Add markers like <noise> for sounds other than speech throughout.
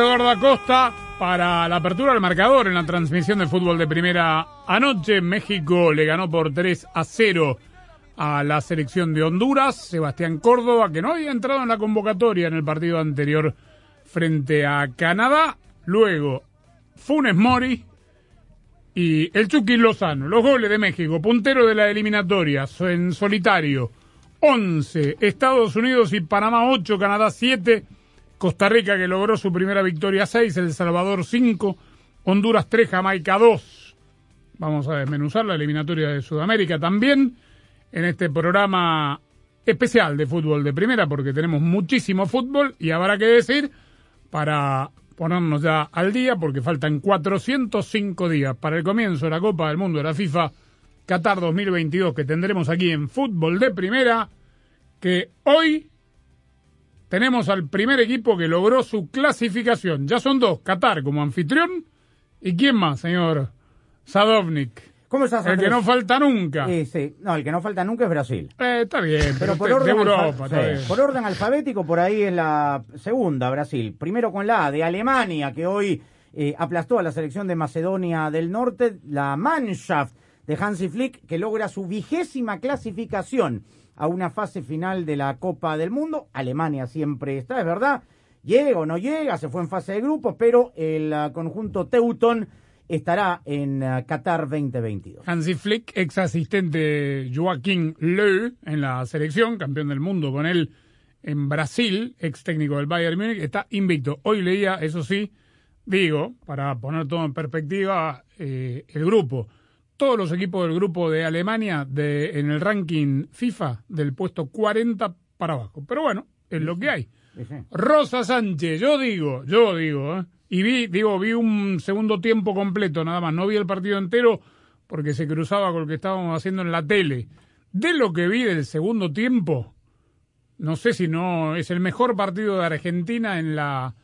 Eduardo Acosta para la apertura del marcador en la transmisión de fútbol de primera anoche. México le ganó por 3 a 0 a la selección de Honduras. Sebastián Córdoba, que no había entrado en la convocatoria en el partido anterior frente a Canadá. Luego, Funes Mori y el Chucky Lozano. Los goles de México, puntero de la eliminatoria en solitario. 11, Estados Unidos y Panamá 8, Canadá 7, Costa Rica que logró su primera victoria 6, El Salvador 5, Honduras 3, Jamaica 2. Vamos a desmenuzar la eliminatoria de Sudamérica también en este programa especial de fútbol de primera porque tenemos muchísimo fútbol y habrá que decir para ponernos ya al día porque faltan 405 días para el comienzo de la Copa del Mundo de la FIFA Qatar 2022 que tendremos aquí en fútbol de primera que hoy tenemos al primer equipo que logró su clasificación. Ya son dos, Qatar como anfitrión y quién más, señor Sadovnik. ¿Cómo estás, El que no falta nunca. Sí, sí. No, el que no falta nunca es Brasil. Eh, está bien, Pero pero, por de- orden, Europa, sí, bien. por orden alfabético, por ahí es la segunda, Brasil. Primero con la A de Alemania, que hoy eh, aplastó a la selección de Macedonia del Norte. La Mannschaft de Hansi Flick, que logra su vigésima clasificación a una fase final de la Copa del Mundo. Alemania siempre está, es verdad. Llega o no llega, se fue en fase de grupos, pero el ah, conjunto Teuton estará en ah, Qatar 2022. Hansi Flick, ex asistente Joaquín Löw en la selección, campeón del mundo con él en Brasil, ex técnico del Bayern Múnich, está invicto. Hoy leía, eso sí, digo, para poner todo en perspectiva, eh, el grupo. Todos los equipos del grupo de Alemania de, en el ranking FIFA del puesto 40 para abajo. Pero bueno, es lo que hay. Rosa Sánchez, yo digo, yo digo, ¿eh? y vi, digo, vi un segundo tiempo completo nada más, no vi el partido entero porque se cruzaba con lo que estábamos haciendo en la tele. De lo que vi del segundo tiempo, no sé si no es el mejor partido de Argentina en la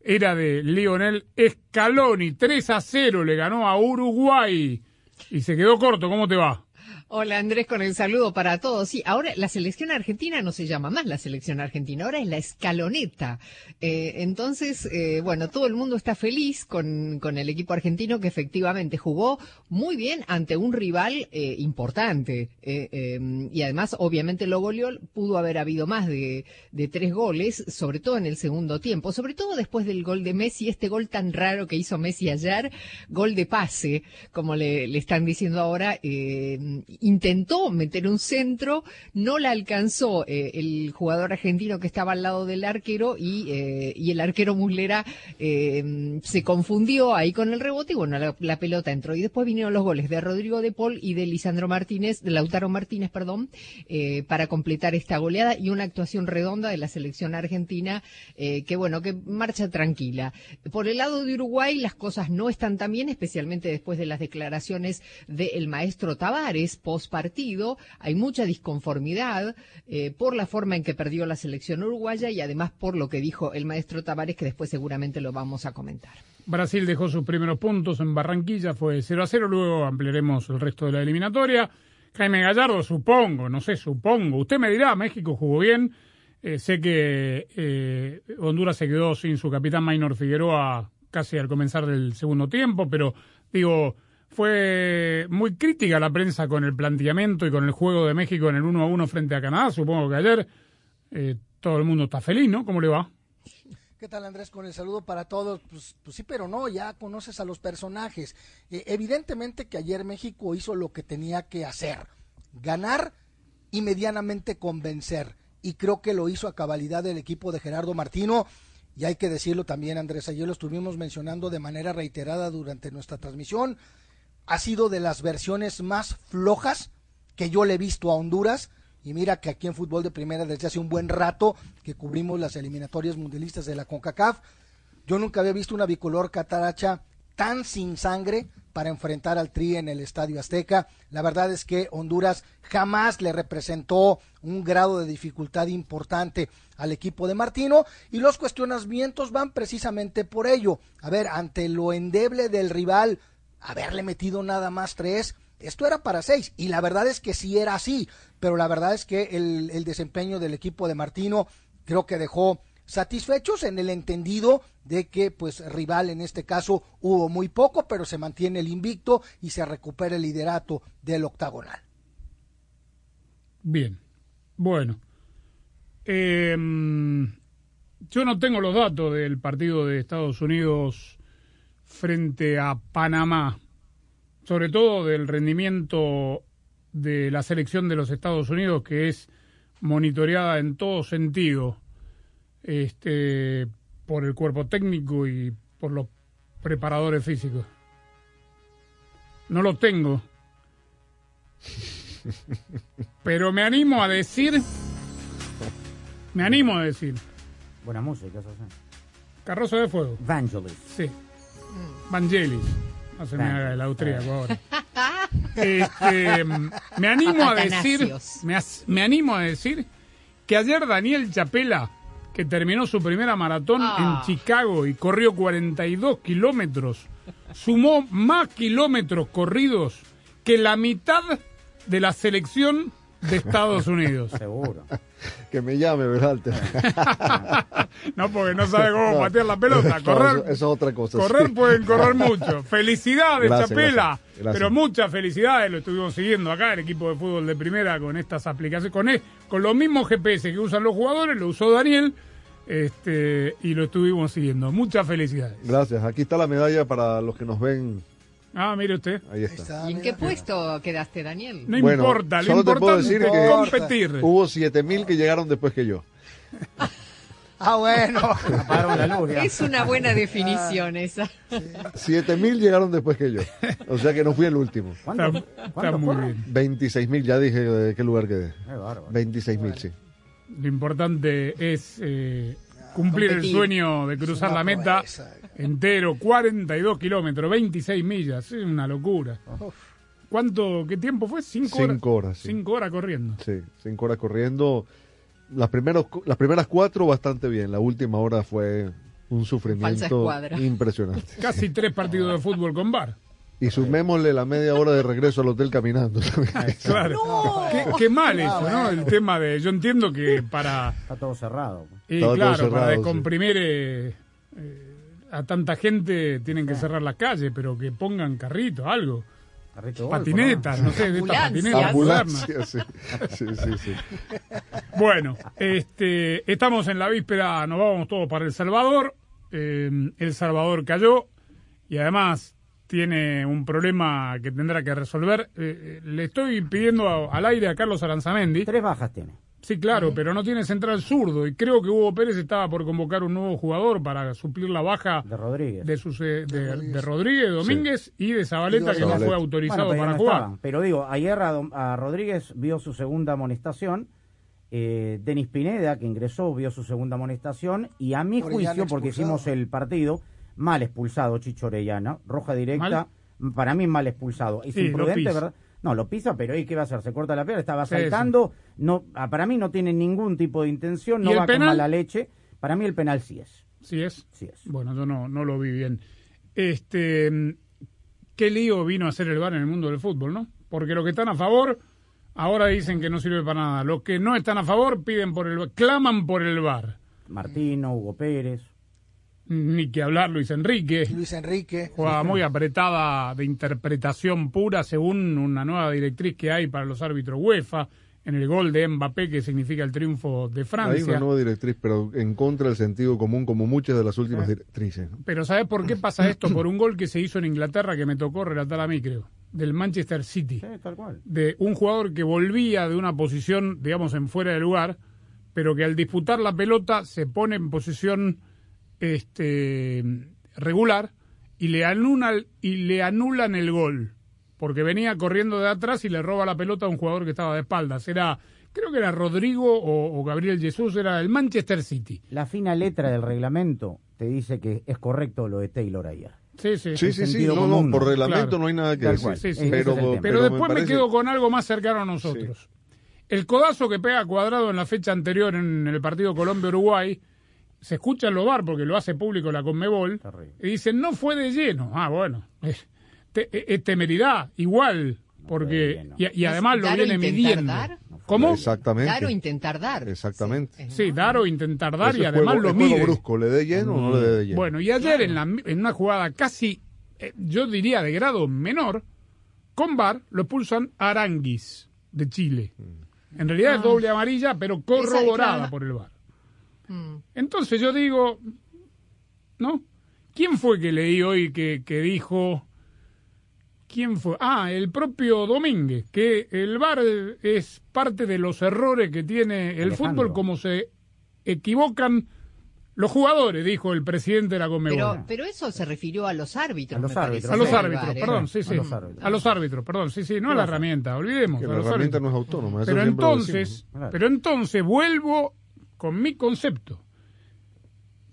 era de Lionel Scaloni. 3 a 0 le ganó a Uruguay y se quedó corto. ¿Cómo te va? Hola Andrés, con el saludo para todos. Sí, ahora la selección argentina no se llama más la selección argentina, ahora es la escaloneta. Eh, entonces, eh, bueno, todo el mundo está feliz con, con el equipo argentino que efectivamente jugó muy bien ante un rival eh, importante. Eh, eh, y además, obviamente, lo goleó, pudo haber habido más de, de tres goles, sobre todo en el segundo tiempo, sobre todo después del gol de Messi, este gol tan raro que hizo Messi ayer, gol de pase, como le, le están diciendo ahora. Eh, intentó meter un centro, no la alcanzó eh, el jugador argentino que estaba al lado del arquero y, eh, el arquero Muslera eh, se confundió ahí con el rebote y bueno, la, pelota entró. Y después vinieron los goles de Rodrigo de Paul y de Lisandro Martínez, de Lautaro Martínez, perdón, eh, para completar esta goleada y una actuación redonda de la selección argentina que bueno, que marcha tranquila. Por el lado de Uruguay las cosas no están tan bien, especialmente después de las declaraciones del maestro Tavares post partido. Hay mucha disconformidad eh, por la forma en que perdió la selección uruguaya y además por lo que dijo el maestro Tavares, que después seguramente lo vamos a comentar. Brasil dejó sus primeros puntos en Barranquilla, fue 0 a 0, luego ampliaremos el resto de la eliminatoria. Jaime Gallardo, supongo, no sé, supongo. Usted me dirá, México jugó bien. Eh, sé que eh, Honduras se quedó sin su capitán Maynor Figueroa casi al comenzar del segundo tiempo, pero digo, Fue muy crítica la prensa con el planteamiento y con el juego de México en el 1 a 1 frente a Canadá. Supongo que ayer eh, todo el mundo está feliz, ¿no? ¿Cómo le va? ¿Qué tal Andrés? Con el saludo para todos. Pues, pues sí, pero no, ya conoces a los personajes. Eh, evidentemente que ayer México hizo lo que tenía que hacer. Ganar y medianamente convencer. Y creo que lo hizo a cabalidad del equipo de Gerardo Martino. Y hay que decirlo también, Andrés, ayer lo estuvimos mencionando de manera reiterada durante nuestra transmisión. Ha sido de las versiones más flojas que yo le he visto a Honduras y mira que aquí en fútbol de primera desde hace un buen rato que cubrimos las eliminatorias mundialistas de la CONCACAF, yo nunca había visto una bicolor cataracha tan sin sangre para enfrentar al Tri en el Estadio Azteca. La verdad es que Honduras jamás le representó un grado de dificultad importante al equipo de Martino y los cuestionamientos van precisamente por ello. A ver, ante lo endeble del rival, haberle metido nada más tres, esto era para seis y la verdad es que sí era así, pero la verdad es que el, el desempeño del equipo de Martino creo que dejó satisfechos en el entendido de que pues rival en este caso hubo muy poco, pero se mantiene el invicto y se recupera el liderato del octagonal. Bien, bueno. Eh, yo no tengo los datos del partido de Estados Unidos frente a Panamá sobre todo del rendimiento de la selección de los Estados Unidos, que es monitoreada en todo sentido este, por el cuerpo técnico y por los preparadores físicos. No lo tengo. <laughs> Pero me animo a decir. Me animo a decir. Buena música, eso sí. Carrozo de Fuego. Vangelis. Sí. Vangelis. No se me haga el austríaco ahora. <laughs> Este, me animo a decir, me, as- me animo a decir que ayer Daniel Chapela, que terminó su primera maratón Ah. en Chicago y corrió 42 kilómetros, sumó más kilómetros corridos que la mitad de la selección de Estados Unidos. Seguro. <laughs> Que me llame, Berhalter. <laughs> No, porque no sabe cómo <laughs> No. patear la pelota. No, Correr, eso, eso es otra cosa. Correr sí. pueden correr mucho. Felicidades, Gracias, Chapela. gracias, gracias. Pero muchas felicidades. Lo estuvimos siguiendo acá, el equipo de fútbol de primera, con estas aplicaciones. Con, e- con los mismos GPS que usan los jugadores, lo usó Daniel. Este, y lo estuvimos siguiendo. Muchas felicidades. Gracias. Aquí está la medalla para los que nos ven. Ah, mire usted. Ahí Ahí está. está, ¿Y en qué puesto quedaste, Daniel? No Bueno, importa, lo solo te puedo importante decir es que- competir. Hubo 7000 que llegaron después que yo. <laughs> Ah, bueno. La luz. Es una buena definición esa. 7000 llegaron después que yo. O sea que no fui el último. <laughs> Está, ¿Cuánto? está ¿Cuánto muy bien. 26.000, ya dije de qué lugar quedé. Qué bárbaro. 26.000, sí. Lo importante es eh, cumplir el sueño de cruzar la meta. Entero, 42 kilómetros, 26 millas, es una locura. ¿Cuánto, qué tiempo fue? Cinco horas. Cinco horas, sí. Cinco horas corriendo. Sí, cinco horas corriendo. Las, primeros, las primeras cuatro bastante bien. La última hora fue un Falsa sufrimiento escuadra. impresionante. <laughs> Casi tres partidos de fútbol con bar. Y sumémosle la media hora de regreso al hotel caminando. <laughs> Claro. Qué, qué mal eso, ¿no? El tema de. Yo entiendo que para. Está todo cerrado. Y claro, cerrado, para sí. descomprimir eh, eh, a tanta gente tienen que cerrar las calles, pero que pongan carritos, algo. Carrito golf, Patinetas, no sé, de estas Ambulancias. patinetas modernas. Sí. Sí, sí, sí. <laughs> Bueno, este, estamos en la víspera, nos vamos todos para El Salvador. Eh, el Salvador cayó y además tiene un problema que tendrá que resolver. Eh, eh, le estoy pidiendo a- al aire a Carlos Aranzamendi. Tres bajas tiene. Sí, claro, pero no tiene central zurdo y creo que Hugo Pérez estaba por convocar un nuevo jugador para suplir la baja De Rodríguez. de, sus, eh, de, de Rodríguez, Domínguez y de Zabaleta que no fue autorizado Bueno, para no jugar. estaban. Pero digo, ayer a, Rodríguez vio su segunda amonestación. Eh, Denis Pineda, que ingresó, vio su segunda amonestación. Y a mi Orellana juicio, porque expulsado. hicimos el partido, mal expulsado Chicho Orellana. Roja directa. Para mí, mal expulsado. Es Sí, imprudente. ¿verdad? No, lo pisa, pero ¿y qué va a hacer? Se corta la pierna, estaba Sí, saltando. No, ah, para mí no tiene ningún tipo de intención, ¿Y no va penal? con mala leche. Para mí el penal sí es. Sí es. Sí es. Bueno, yo no, no lo vi bien. Este, qué lío vino a hacer el VAR en el mundo del fútbol, ¿no? Porque los que están a favor ahora dicen que no sirve para nada. Los que no están a favor piden por el claman por el VAR. Martino, Hugo Pérez. Ni que hablar Luis Enrique. Luis Enrique. Jugada muy apretada de interpretación pura según una nueva directriz que hay para los árbitros UEFA en el gol de Mbappé que significa el triunfo de Hay Francia. una nueva directriz, pero en contra del sentido común, como muchas de las últimas directrices. ¿no? Pero ¿sabes por qué <clears throat> pasa esto? Por un gol que se hizo en Inglaterra que me tocó relatar a mí, creo, del Manchester City. Sí, tal cual. De un jugador que volvía de una posición, digamos, en fuera de lugar, pero que al disputar la pelota se pone en posición este, regular y le, anulan, y le anulan el gol. Porque venía corriendo de atrás y le roba la pelota a un jugador que estaba de espaldas. Era, creo que era Rodrigo o, o Gabriel Jesús, era el Manchester City. La fina letra del reglamento te dice que es correcto lo de Taylor ayer. Sí, sí, Sí, sí, sí, no, no, por reglamento Claro. no hay nada que decir. Sí, sí, pero. Pero, después me, parece- quedo con algo más cercano a nosotros. El codazo que pega Cuadrado en la fecha anterior en el partido Colombia-Uruguay, se escucha en los bar porque lo hace público la Conmebol, Terrible. y dicen, no fue de lleno. Ah, bueno, es, te- es temeridad, igual, porque... Y, y además lo viene midiendo. dar? ¿Cómo? Exactamente. Dar o intentar dar. Exactamente. Sí, dar o intentar dar Ese y además juego- lo mide. brusco, ¿le dé lleno o no le dé lleno? Bueno, y ayer en, la, en una jugada casi, eh, yo diría de grado menor, con VAR lo expulsan a Aranguis de Chile. En realidad es doble amarilla, pero corroborada claro. por el VAR. Mm. Entonces yo digo, ¿no? ¿Quién fue que leí hoy que, que dijo, quién fue? Ah, el propio Domínguez, que el VAR es parte de los errores que tiene el Alejandro. fútbol, como se equivocan los jugadores, dijo el presidente de la Conmebol. Pero, pero eso se refirió a los árbitros. A los me árbitros, A los Sí, árbitros, Bar, ¿eh? perdón, sí, A sí. los árbitros. A los árbitros, perdón, sí, sí, no a la herramienta, olvidemos. que a la herramienta árbitros. no es autónoma. eso Pero entonces, pero entonces vuelvo con mi concepto.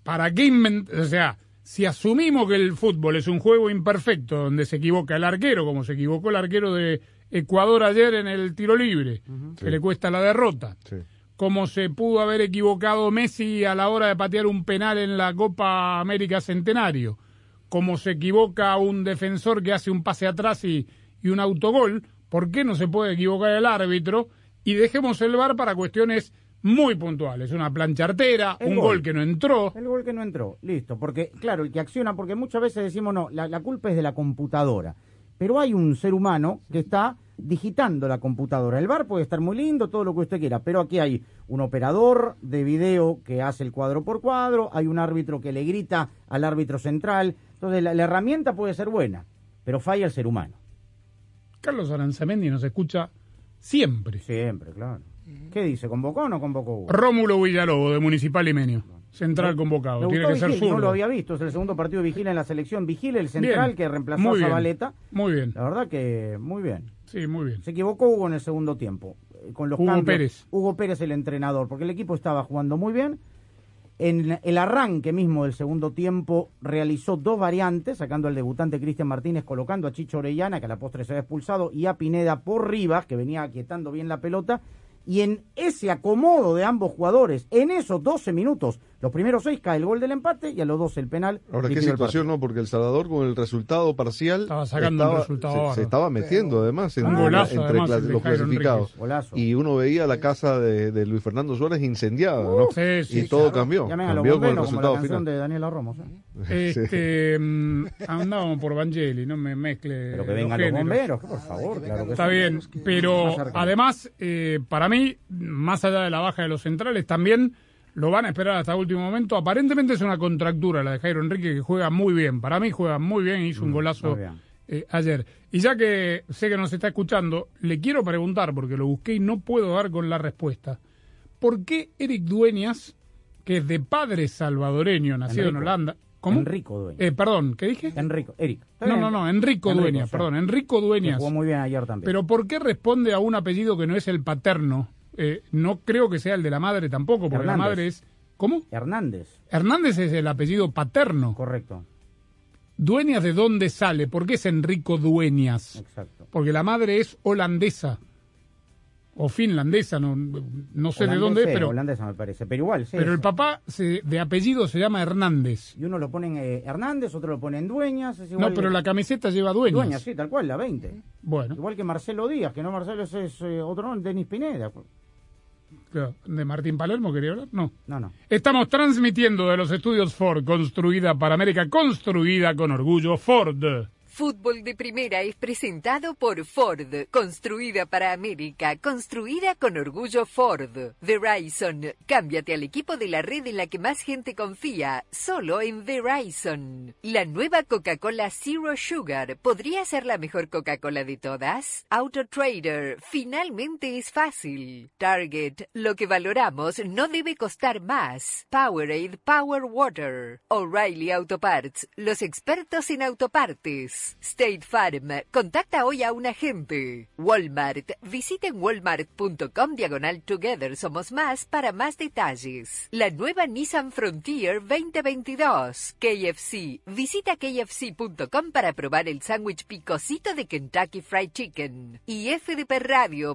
¿Para qué inventar? O sea, si asumimos que el fútbol es un juego imperfecto donde se equivoca el arquero, como se equivocó el arquero de Ecuador ayer en el tiro libre, que Sí. le cuesta la derrota, Sí. como se pudo haber equivocado Messi a la hora de patear un penal en la Copa América Centenario, como se equivoca un defensor que hace un pase atrás y, y un autogol, ¿por qué no se puede equivocar el árbitro? Y dejemos el VAR para cuestiones muy puntuales, una plancha artera, El un gol. gol que no entró. El gol que no entró, listo. Porque, claro, el que acciona, porque muchas veces decimos, no, la, la culpa es de la computadora. Pero hay un ser humano que está digitando la computadora. El bar puede estar muy lindo, todo lo que usted quiera, pero aquí hay un operador de video que hace el cuadro por cuadro, hay un árbitro que le grita al árbitro central. Entonces, la, la herramienta puede ser buena, pero falla el ser humano. Carlos Aranzamendi nos escucha siempre. Siempre, claro. ¿Qué dice? ¿Convocó o no convocó? Hugo? Rómulo Villalobos, de Municipal Limenio. Central convocado. Tiene que ser zurdo. No lo había visto, es el segundo partido de Vigil en la selección. Vigil, el central Bien. que reemplazó Muy a. Zabaleta. Muy bien. La verdad que muy bien. Sí, muy bien. Se equivocó Hugo en el segundo tiempo. eh, Con los Hugo cambios. Pérez. Hugo Pérez, el entrenador, porque el equipo estaba jugando muy bien. En el arranque mismo del segundo tiempo realizó dos variantes, sacando al debutante Cristian Martínez, colocando a Chicho Orellana, que a la postre se había expulsado, y a Pineda por Rivas, que venía aquietando bien la pelota. Y en ese acomodo de ambos jugadores, en esos 12 minutos, los primeros seis cae el gol del empate y a los 12 el penal. Ahora, qué situación. ¿no? Porque El Salvador con el resultado parcial Estaba sacando un resultado se, se estaba metiendo además en- golazo, entre además, los clasificados. Golazo. Y uno veía la casa de, de Luis Fernando Suárez incendiada, ¿no? Sí, sí, y todo Claro, cambió. Cambió con el la resultado canción final. de Daniela Ramos. ¿eh? Este, <laughs> mm, andábamos por Vangeli, no me mezcle. Pero que vengan los bomberos, que por favor, que claro vengan que Está bien, pero además, eh, para mí, más allá de la baja de los centrales, también lo van a esperar hasta último momento. Aparentemente es una contractura la de Jairo Enrique, que juega muy bien. Para mí juega muy bien, hizo un golazo Mm, bien. eh, ayer. Y ya que sé que nos está escuchando, le quiero preguntar, porque lo busqué y no puedo dar con la respuesta. ¿Por qué Eric Dueñas, que es de padre salvadoreño, nacido en. Holanda... ¿Cómo? Enrico Dueñas. Eh, perdón, ¿qué dije? Enrico, Eric. No, no, no, Enrico, Dueñas, perdón, Enrico Dueñas. Jugó muy bien ayer también. Pero ¿por qué responde a un apellido que no es el paterno? Eh, no creo que sea el de la madre tampoco, porque la madre es... ¿Cómo? Hernández, Hernández es el apellido paterno. correcto. ¿Dueñas de dónde sale? ¿Por qué es Enrico Dueñas? Exacto. Porque la madre es holandesa. O finlandesa, no, no sé de dónde es, pero, Holandesa me parece, pero igual, sí. pero el papá se- de apellido se llama Hernández. Y uno lo pone en eh, Hernández, otro lo pone en Dueñas. Es No, pero que- la camiseta lleva Dueñas. Dueñas, sí, tal cual, la 20. Bueno, Igual que Marcelo Díaz, que no Marcelo ese es eh, otro nombre, Denis Pineda. ¿De Martín Palermo quería hablar? No. No, no. Estamos transmitiendo de los estudios Ford, construida para América, construida con orgullo Ford. Fútbol de Primera es presentado por Ford, construida para América, construida con orgullo Ford. Verizon, cámbiate al equipo de la red en la que más gente confía, solo en Verizon. La nueva Coca-Cola Zero Sugar podría ser la mejor Coca-Cola de todas. Auto Trader, finalmente es fácil. Target, lo que valoramos no debe costar más. Powerade Power Water. O'Reilly Auto Parts, los expertos en autopartes. State Farm. Contacta hoy a un agente. Walmart. Visiten walmart.com diagonal together somos más para más detalles. La nueva Nissan Frontier 2022. KFC. Visita kfc.com para probar el sándwich picosito de Kentucky Fried Chicken. Y fdpradio.com.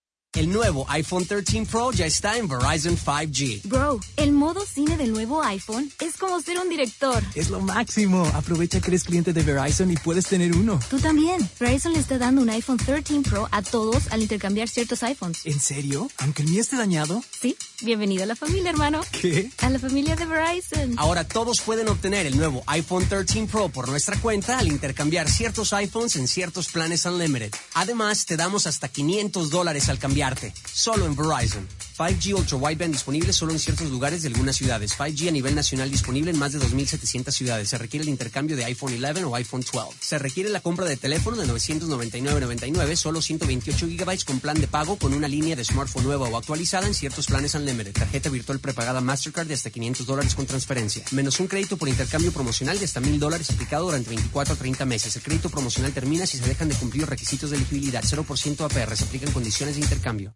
El nuevo iPhone 13 Pro ya está en Verizon 5G. Bro, el modo cine del nuevo iPhone es como ser un director. Es lo máximo. Aprovecha que eres cliente de Verizon y puedes tener uno. Tú también. Verizon le está dando un iPhone 13 Pro a todos al intercambiar ciertos iPhones. ¿En serio? ¿Aunque el mío esté dañado? Sí. Bienvenido a la familia, hermano. ¿Qué? A la familia de Verizon. Ahora todos pueden obtener el nuevo iPhone 13 Pro por nuestra cuenta al intercambiar ciertos iPhones en ciertos planes Unlimited. Además, te damos hasta 500 dólares al Solo en Verizon. 5G Ultra Wideband disponible solo en ciertos lugares de algunas ciudades. 5G a nivel nacional disponible en más de 2.700 ciudades. Se requiere el intercambio de iPhone 11 o iPhone 12. Se requiere la compra de teléfono de 999.99, solo 128 GB con plan de pago con una línea de smartphone nueva o actualizada en ciertos planes Unlimited. Tarjeta virtual prepagada Mastercard de hasta 500 dólares con transferencia. Menos un crédito por intercambio promocional de hasta 1.000 dólares aplicado durante 24 a 30 meses. El crédito promocional termina si se dejan de cumplir los requisitos de elegibilidad. 0% APR. Se aplican condiciones de intercambio.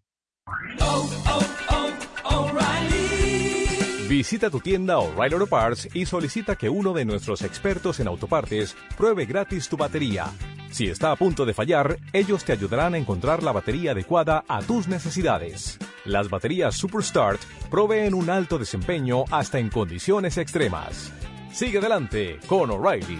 Visita tu tienda O'Reilly Auto Parts y solicita que uno de nuestros expertos en autopartes pruebe gratis tu batería. Si está a punto de fallar, ellos te ayudarán a encontrar la batería adecuada a tus necesidades. Las baterías Superstart proveen un alto desempeño hasta en condiciones extremas. Sigue adelante con O'Reilly.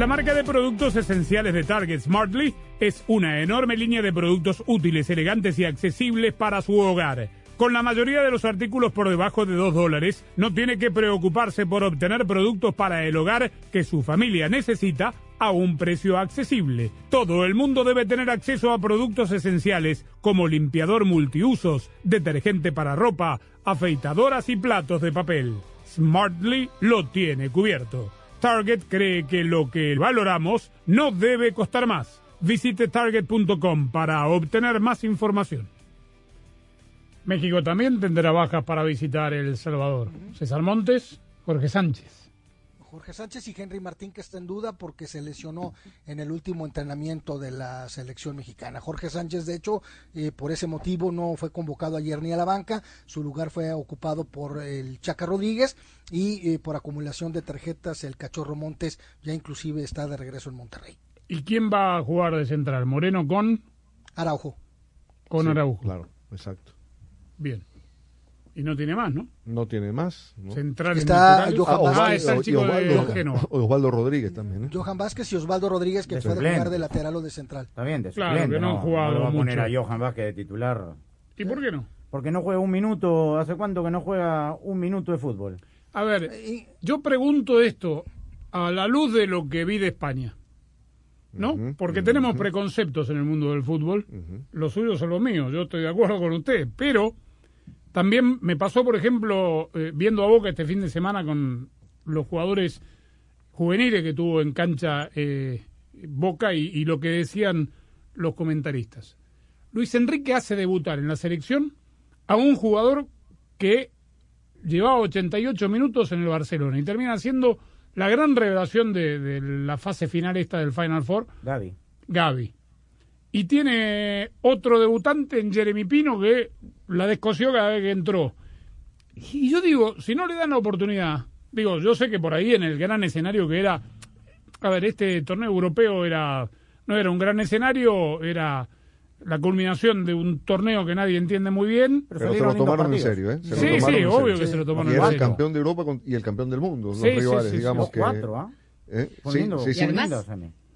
La marca de productos esenciales de Target Smartly es una enorme línea de productos útiles, elegantes y accesibles para su hogar. Con la mayoría de los artículos por debajo de 2 dólares, no tiene que preocuparse por obtener productos para el hogar que su familia necesita a un precio accesible. Todo el mundo debe tener acceso a productos esenciales como limpiador multiusos, detergente para ropa, afeitadoras y platos de papel. Smartly lo tiene cubierto. Target cree que lo que valoramos no debe costar más. Visite target.com para obtener más información. México también tendrá bajas para visitar El Salvador. César Montes, Jorge Sánchez. Jorge Sánchez y Henry Martín que está en duda porque se lesionó en el último entrenamiento de la selección mexicana. Jorge Sánchez, de hecho, eh, por ese motivo no fue convocado ayer ni a la banca, su lugar fue ocupado por el Chaca Rodríguez y eh, por acumulación de tarjetas el Cachorro Montes ya inclusive está de regreso en Monterrey. ¿Y quién va a jugar de central? ¿Moreno con? Araujo. Con Sí, Araujo. Claro, exacto. Bien. Y no tiene más, ¿no? No tiene más. ¿no? Central Está. Johan Ah, Vázquez. está el chico de Osvaldo, Rodríguez también. ¿eh? Johan Vázquez y Osvaldo Rodríguez que De puede suplente. jugar de lateral o de central. Está bien, de Claro, suplente, que no han jugado lo va a poner mucho. a Johan Vázquez de titular. ¿Y por qué no? Porque no juega un minuto, ¿hace cuánto que no juega un minuto de fútbol? A ver, yo pregunto esto a la luz de lo que vi de España. ¿No? Porque tenemos preconceptos en el mundo del fútbol. Los suyos son los míos, yo estoy de acuerdo con usted. Pero también me pasó, por ejemplo, eh, viendo a Boca este fin de semana con los jugadores juveniles que tuvo en cancha eh, Boca y, y lo que decían los comentaristas. Luis Enrique hace debutar en la selección a un jugador que llevaba 88 minutos en el Barcelona y termina siendo la gran revelación de, de la fase final esta del Final Four, Gaby. Gaby. Y tiene otro debutante en Jeremy Pino que la descosió cada vez que entró. Y yo digo, si no le dan la oportunidad, digo, yo sé que por ahí en el gran escenario que era, a ver, este torneo europeo era, no era un gran escenario, era la culminación de un torneo que nadie entiende muy bien. Pero se lo tomaron en serio, ¿eh? Se Sí, sí, obvio serio. que se lo tomaron Y en era el serio. campeón de Europa con- y el campeón del mundo, los Sí, sí, rivales, sí, sí. digamos Los que... cuatro, ¿ah? ¿eh? Sí, sí, Y sí. además,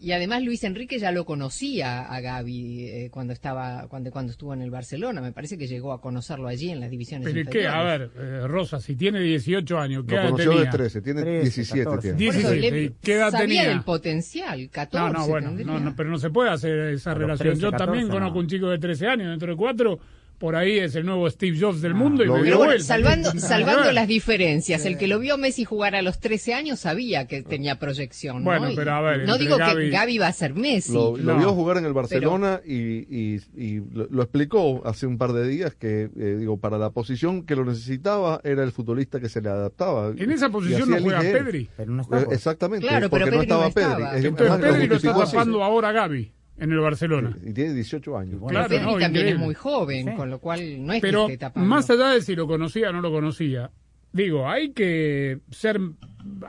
y además Luis Enrique ya lo conocía a Gaby eh, cuando estaba cuando cuando estuvo en el Barcelona. Me parece que llegó a conocerlo allí en las divisiones Pero ¿y qué? A ver, eh, Rosa, si tiene 18 años, ¿qué Lo edad conoció tenía? de 13, tiene 17 tiene. 17, Le- ¿y ¿qué edad sabía tenía? del potencial, 14 No, no, bueno, no, no, pero no se puede hacer esa relación. 13, Yo 14, también no. conozco un chico de 13 años, dentro de cuatro, por ahí es el nuevo Steve Jobs del mundo y lo me vio. dio Pero bueno, salvando, <laughs> salvando las diferencias, el que lo vio Messi jugar a los 13 años sabía que tenía proyección. ¿no? Bueno, Y pero a ver, no digo Gaby- que Gaby va a ser Messi. Lo, lo No. vio jugar en el Barcelona y, y- y lo, lo explicó hace un par de días que, eh, digo, para la posición que lo necesitaba era el futbolista que se le adaptaba. En esa posición no juega. Pedri. Pero no Eh. Exactamente, Claro, porque pero no Pedri no estaba Pedri. estaba. Es- Entonces además, Pedri lo está tapando ahora Gaby en el Barcelona. Y tiene 18 años. Igual. Claro, no, también increíble. es muy joven, Sí. con lo cual no es Pero que esté tapando. más allá de si lo conocía o no lo conocía, digo, hay que ser,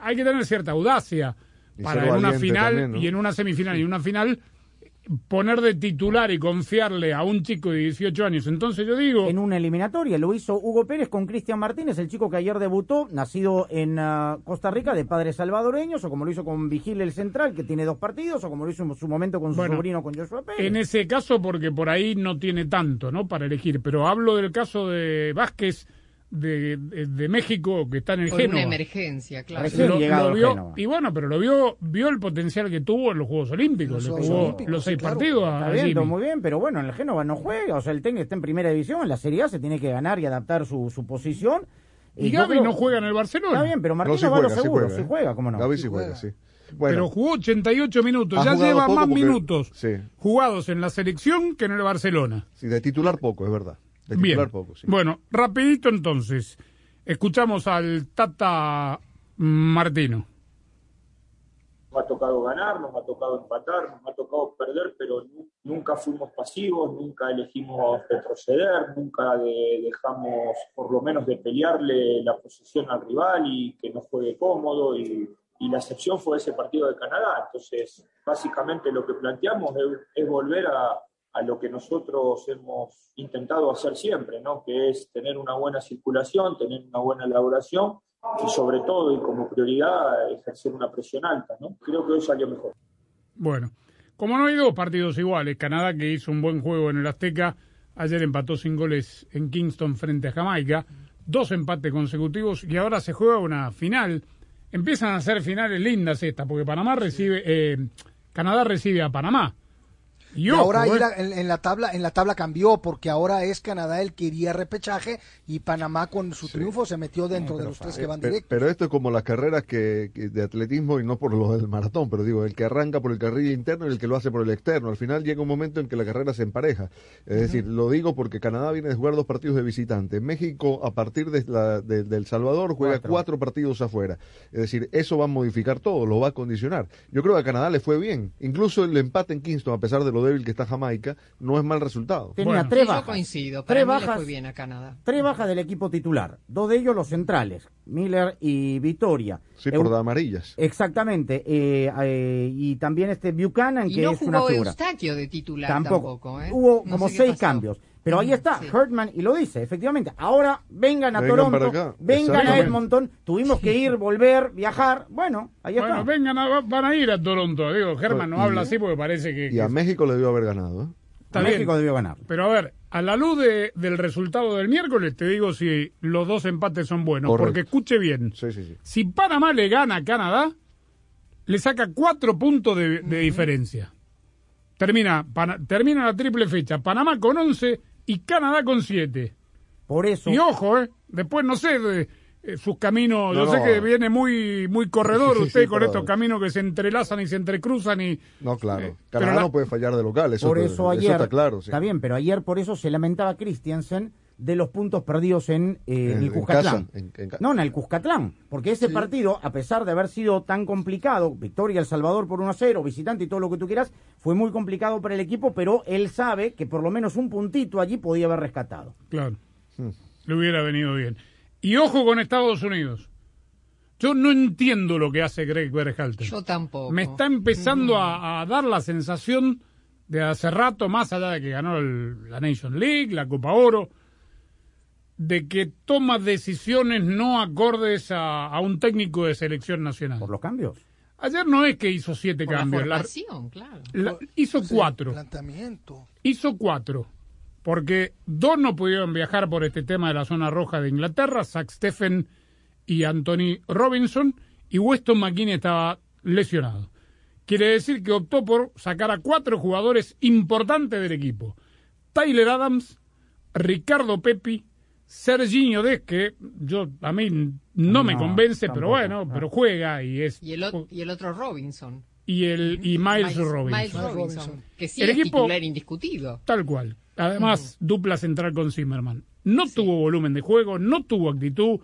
hay que tener cierta audacia Y para en una final también, ¿no? y en una semifinal y una final poner de titular y confiarle a un chico de 18 años. Entonces yo digo, En una eliminatoria lo hizo Hugo Pérez con Cristian Martínez, el chico que ayer debutó, nacido en ah, Costa Rica, de padres salvadoreños, o como lo hizo con Vigil el Central, que tiene dos partidos, o como lo hizo en su momento con su Bueno, sobrino, con Joshua Pérez. en ese caso porque por ahí no tiene tanto, ¿no? Para elegir, pero hablo del caso de Vázquez de, de, de México que está en el Por una Génova. emergencia, claro. Lo- lo vio- Génova. y bueno, pero lo vio vio el potencial que tuvo en los Juegos Olímpicos. Los Juegos jugó Olímpicos, los sí, seis claro. partidos a, Está Jimmy. muy bien, pero bueno, en el Génova no juega, o sea, el técnico está en primera división, en la Serie A se tiene que ganar y adaptar su, su posición. Y yo Gaby creo- no juega en el Barcelona. Está bien, pero No, Martínez sí va a lo juega, sí seguro, juega, sí ¿eh? juega, ¿cómo no? Gaby Sí sí juega, juega. sí. Bueno. pero jugó 88 minutos. Ya lleva más porque- minutos Sí. jugados en la selección que en el Barcelona. Sí, de titular poco, es verdad. De Bien. titular poco, sí. Bueno, rapidito entonces. Escuchamos al Tata Martino. Nos ha tocado ganar, nos ha tocado empatar, nos ha tocado perder, pero nu- nunca fuimos pasivos, nunca elegimos retroceder, nunca de- dejamos por lo menos de pelearle la posición al rival y que no juegue cómodo. Y, y la excepción fue ese partido de Canadá. Entonces, básicamente lo que planteamos es, es volver a, a lo que nosotros hemos intentado hacer siempre, ¿no? que es tener una buena circulación, tener una buena elaboración y sobre todo y como prioridad ejercer una presión alta. ¿no? Creo que hoy salió mejor. Bueno, como no hay dos partidos iguales, Canadá que hizo un buen juego en el Azteca, ayer empató sin goles en Kingston frente a Jamaica, dos empates consecutivos y ahora se juega una final. Empiezan a ser finales lindas estas, porque Panamá recibe, eh, Canadá recibe a Panamá. Y, ahora ahí eh, la- en, en la tabla en la tabla cambió porque ahora es Canadá el que iría a repechaje y Panamá con su triunfo se metió dentro de los tres que van Pero, directos. pero esto es como las carreras que, que de atletismo y no por lo del maratón, pero digo, el que arranca por el carril interno y el que lo hace por el externo. Al final llega un momento en que la carrera se empareja. Es decir, lo digo porque Canadá viene de jugar dos partidos de visitante. México, a partir de la, de, de El Salvador, juega Cuatro. cuatro. partidos afuera. Es decir, eso va a modificar todo, lo va a condicionar. Yo creo que a Canadá le fue bien. Incluso el empate en Kingston, a pesar de lo débil que está Jamaica, no es mal resultado. Tenía Sí, tres yo bajas. coincido. Para Tres mí le bajas. fue bien a Canadá. Tres bajas del equipo titular. Dos de ellos los centrales, Miller y Vitoria. Sí, por Eu- las amarillas. Exactamente. eh, eh, y también este Buchanan, Y que no es una jugó figura. Eustaquio de titular Tampoco. tampoco. ¿eh? Hubo No como seis pasó. cambios. Pero ahí está, sí. Hertman, y lo dice, efectivamente. Ahora vengan a Vengan Toronto, vengan a. Edmonton. Tuvimos que ir, volver, viajar. Bueno, ahí bueno, está. vengan, a- van a ir a Toronto. Digo, Germán no habla así porque parece que... Y a que- México le debió haber ganado. ¿eh? Está México bien. debió ganar. Pero a ver, a la luz de- del resultado del miércoles, te digo si los dos empates son buenos. Correcto. Porque escuche bien. Sí, sí, sí. Si Panamá le gana a Canadá, le saca cuatro puntos de, de diferencia. Termina, Pana- termina la triple fecha. Panamá con 11 y Canadá con 7. Por eso. Y ojo, ¿eh? Después no sé de eh, sus caminos. No, yo sé no. que viene muy muy corredor Sí, usted sí, con estos caminos que se entrelazan y se entrecruzan y... No, claro. Eh, Canadá pero la- no puede fallar de local, eso, por te- eso ayer. está claro. sí. Está bien, pero ayer por eso se lamentaba Christiansen de los puntos perdidos en, eh, En- el en Cuscatlán. casa, en- en ca- no, en el Cuscatlán. Porque ese partido, a pesar de haber sido tan complicado, victoria El Salvador por 1 a 0, visitante y todo lo que tú quieras, fue muy complicado para el equipo, pero él sabe que por lo menos un puntito allí podía haber rescatado. Claro. Hmm. Le hubiera venido bien. Y ojo con Estados Unidos. Yo no entiendo lo que hace Greg Berhalter. Yo tampoco. Me está empezando a, a dar la sensación de hace rato, más allá de que ganó el- la Nation League, la Copa Oro, de que toma decisiones no acordes a, a un técnico de selección nacional. Por los cambios. Ayer no es que hizo siete Por la cambios, la- formación, claro. la- hizo Sí, cuatro. Planteamiento. Hizo cuatro. Porque dos no pudieron viajar por este tema de la zona roja de Inglaterra, Zach Steffen y Anthony Robinson, y Weston McKinney estaba lesionado. Quiere decir que optó por sacar a cuatro jugadores importantes del equipo. Tyler Adams, Ricardo Pepi, Serginho Des, que yo a mí no, me convence, pero bueno, pero juega y es Y el, o- y el otro Robinson. y el y Miles, Robinson. Miles Robinson. Que sí El es equipo- titular indiscutido. Tal cual. Además, dupla central con Zimmerman. No tuvo volumen de juego, no tuvo actitud.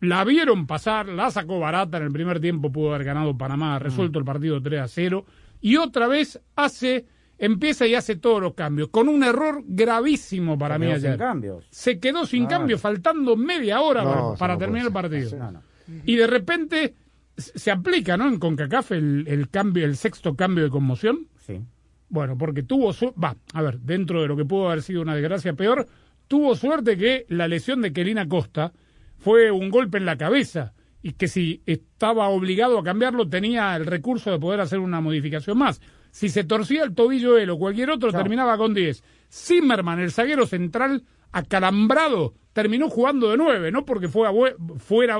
La vieron pasar, la sacó barata en el primer tiempo, pudo haber ganado Panamá, resuelto el partido 3 a 0. Y otra vez hace, empieza y hace todos los cambios, con un error gravísimo para Se mí quedó sin ayer. cambios. Se quedó sin Claro. cambios, faltando media hora No, para, no terminar el partido. No, no. Y de repente se se aplica, ¿no? En CONCACAF el, el cambio, el sexto cambio de conmoción. Sí. Bueno, porque tuvo su... Va, a ver, dentro de lo que pudo haber sido una desgracia peor, tuvo suerte que la lesión de Kelina Costa fue un golpe en la cabeza y que si estaba obligado a cambiarlo tenía el recurso de poder hacer una modificación más. Si se torcía el tobillo él o cualquier otro, terminaba con 10. Zimmerman, el zaguero central, acalambrado, terminó jugando de 9, no porque fuera,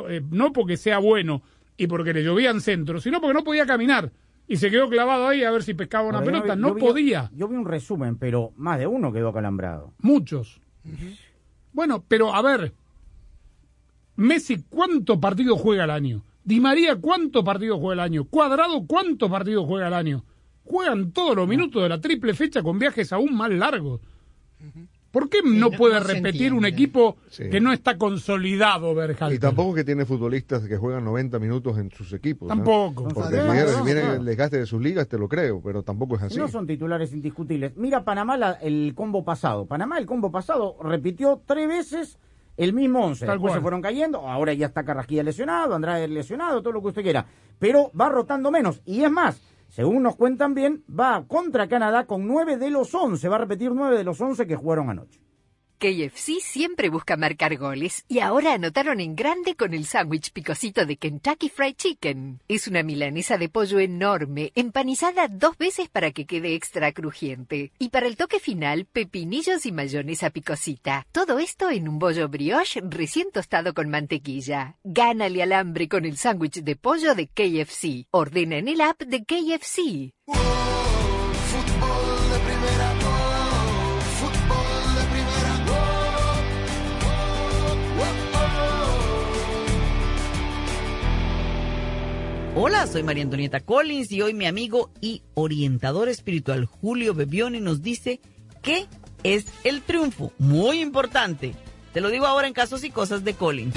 eh, no porque sea bueno y porque le llovían centros, sino porque no podía caminar. Y se quedó clavado ahí a ver si pescaba una yo pelota. no yo vi- podía. Yo vi un resumen, pero más de uno quedó acalambrado. Muchos. Bueno, pero a ver, Messi, ¿cuántos partidos juega al año? Di María, ¿cuántos partidos juega al año? Cuadrado, ¿cuántos partidos juega al año? Juegan todos los minutos de la triple fecha con viajes aún más largos. ¿Por qué no, puede no repetir un equipo Sí. que no está consolidado, Berhalter? Y tampoco que tiene futbolistas que juegan 90 minutos en sus equipos. ¿no? Tampoco. Porque No, si viene- no, si viene no. el desgaste de sus ligas, te lo creo, pero tampoco es así. No son titulares indiscutibles. Mira Panamá la- el combo pasado. Panamá el combo pasado repitió tres veces el mismo once. Tal Después cual. se fueron cayendo. Ahora ya está Carrasquilla lesionado, Andrade lesionado, todo lo que usted quiera. Pero va rotando menos. Y es más, según nos cuentan bien, va contra Canadá con nueve de los once. Va a repetir nueve de los once que jugaron anoche. KFC siempre busca marcar goles y ahora anotaron en grande con el sándwich picosito de Kentucky Fried Chicken. Es una milanesa de pollo enorme, empanizada dos veces para que quede extra crujiente. Y para el toque final, pepinillos y mayonesa picosita. Todo esto en un bollo brioche recién tostado con mantequilla. Gánale al hambre con el sándwich de pollo de KFC. Ordena en el app de KFC. Hola, soy María Antonieta Collins y hoy mi amigo y orientador espiritual Julio Bebioni nos dice qué es el triunfo. Muy importante. Te lo digo ahora en casos y cosas de Collins.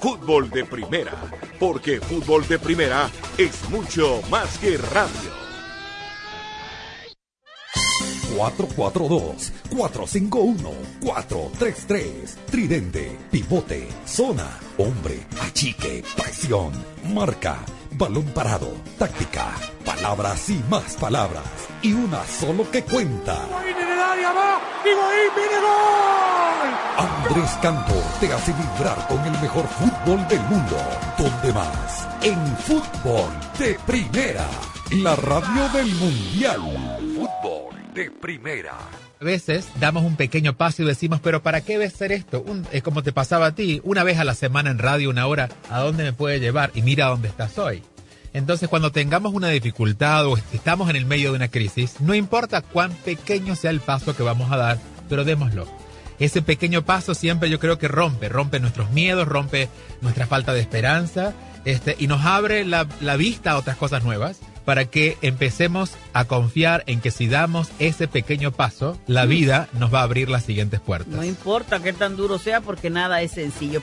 Fútbol de Primera. Porque Fútbol de Primera es mucho más que radio. 442-451-433. Tridente, pivote, zona, hombre, achique, presión, marca, balón parado, táctica, palabras y más palabras. Y una solo que cuenta. Área va, Higuaín viene gol. Andrés Cantor te hace vibrar con el mejor fútbol del mundo. ¿Dónde más? En fútbol de primera. La radio del mundial. Fútbol de primera. A veces damos un pequeño paso y decimos, pero ¿para qué debe ser esto? Un- es como te pasaba a ti, una vez a la semana en radio, una hora, ¿a dónde me puede llevar? Y mira dónde estás hoy. Entonces, cuando tengamos una dificultad o estamos en el medio de una crisis, no importa cuán pequeño sea el paso que vamos a dar, pero démoslo. Ese pequeño paso siempre yo creo que rompe, rompe nuestros miedos, rompe nuestra falta de esperanza, este, y nos abre la, la vista a otras cosas nuevas para que empecemos a confiar en que si damos ese pequeño paso, la Mm. vida nos va a abrir las siguientes puertas. No importa qué tan duro sea porque nada es sencillo.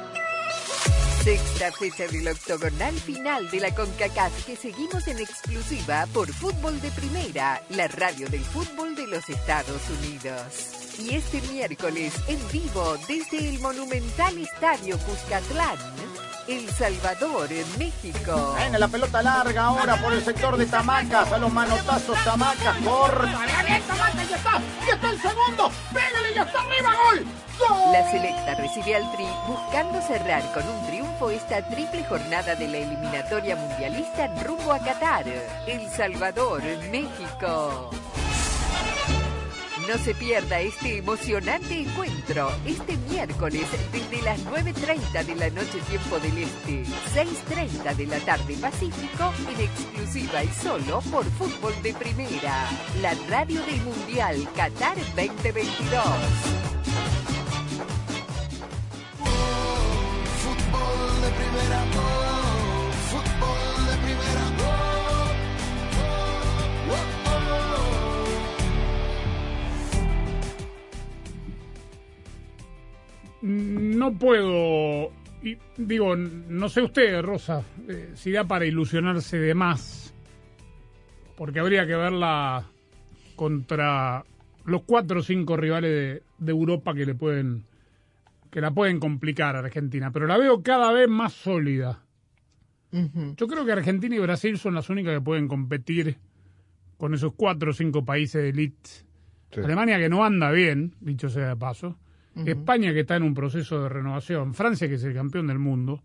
Sexta fecha del octogonal final de la CONCACAF que seguimos en exclusiva por Fútbol de Primera, la radio del fútbol de los Estados Unidos. Y este miércoles en vivo desde el monumental Estadio Cuscatlán, El Salvador, México. Viene la pelota larga ahora por el sector de Tamacas. A los manotazos Tamacas. Corta. Bien, Tamacas, ya está. Ya está el segundo. Pégale, ya está arriba. Gol. ¡Gol! La selecta recibe al Tri buscando cerrar con un triunfo esta triple jornada de la eliminatoria mundialista rumbo a Qatar, El Salvador, México. No se pierda este emocionante encuentro este miércoles desde las 9.30 de la noche tiempo del Este, 6.30 de la tarde Pacífico, en exclusiva y solo por Fútbol de Primera, la radio del Mundial Qatar 2022. Fútbol de primera, No puedo, y digo, no sé usted, Rosa, eh, si da para ilusionarse de más, porque habría que verla contra los cuatro o cinco rivales de, de Europa que le pueden que la pueden complicar a Argentina, pero la veo cada vez más sólida. Yo creo que Argentina y Brasil son las únicas que pueden competir con esos cuatro o cinco países de elite. Alemania que no anda bien, dicho sea de paso. España que está en un proceso de renovación. Francia que es el campeón del mundo.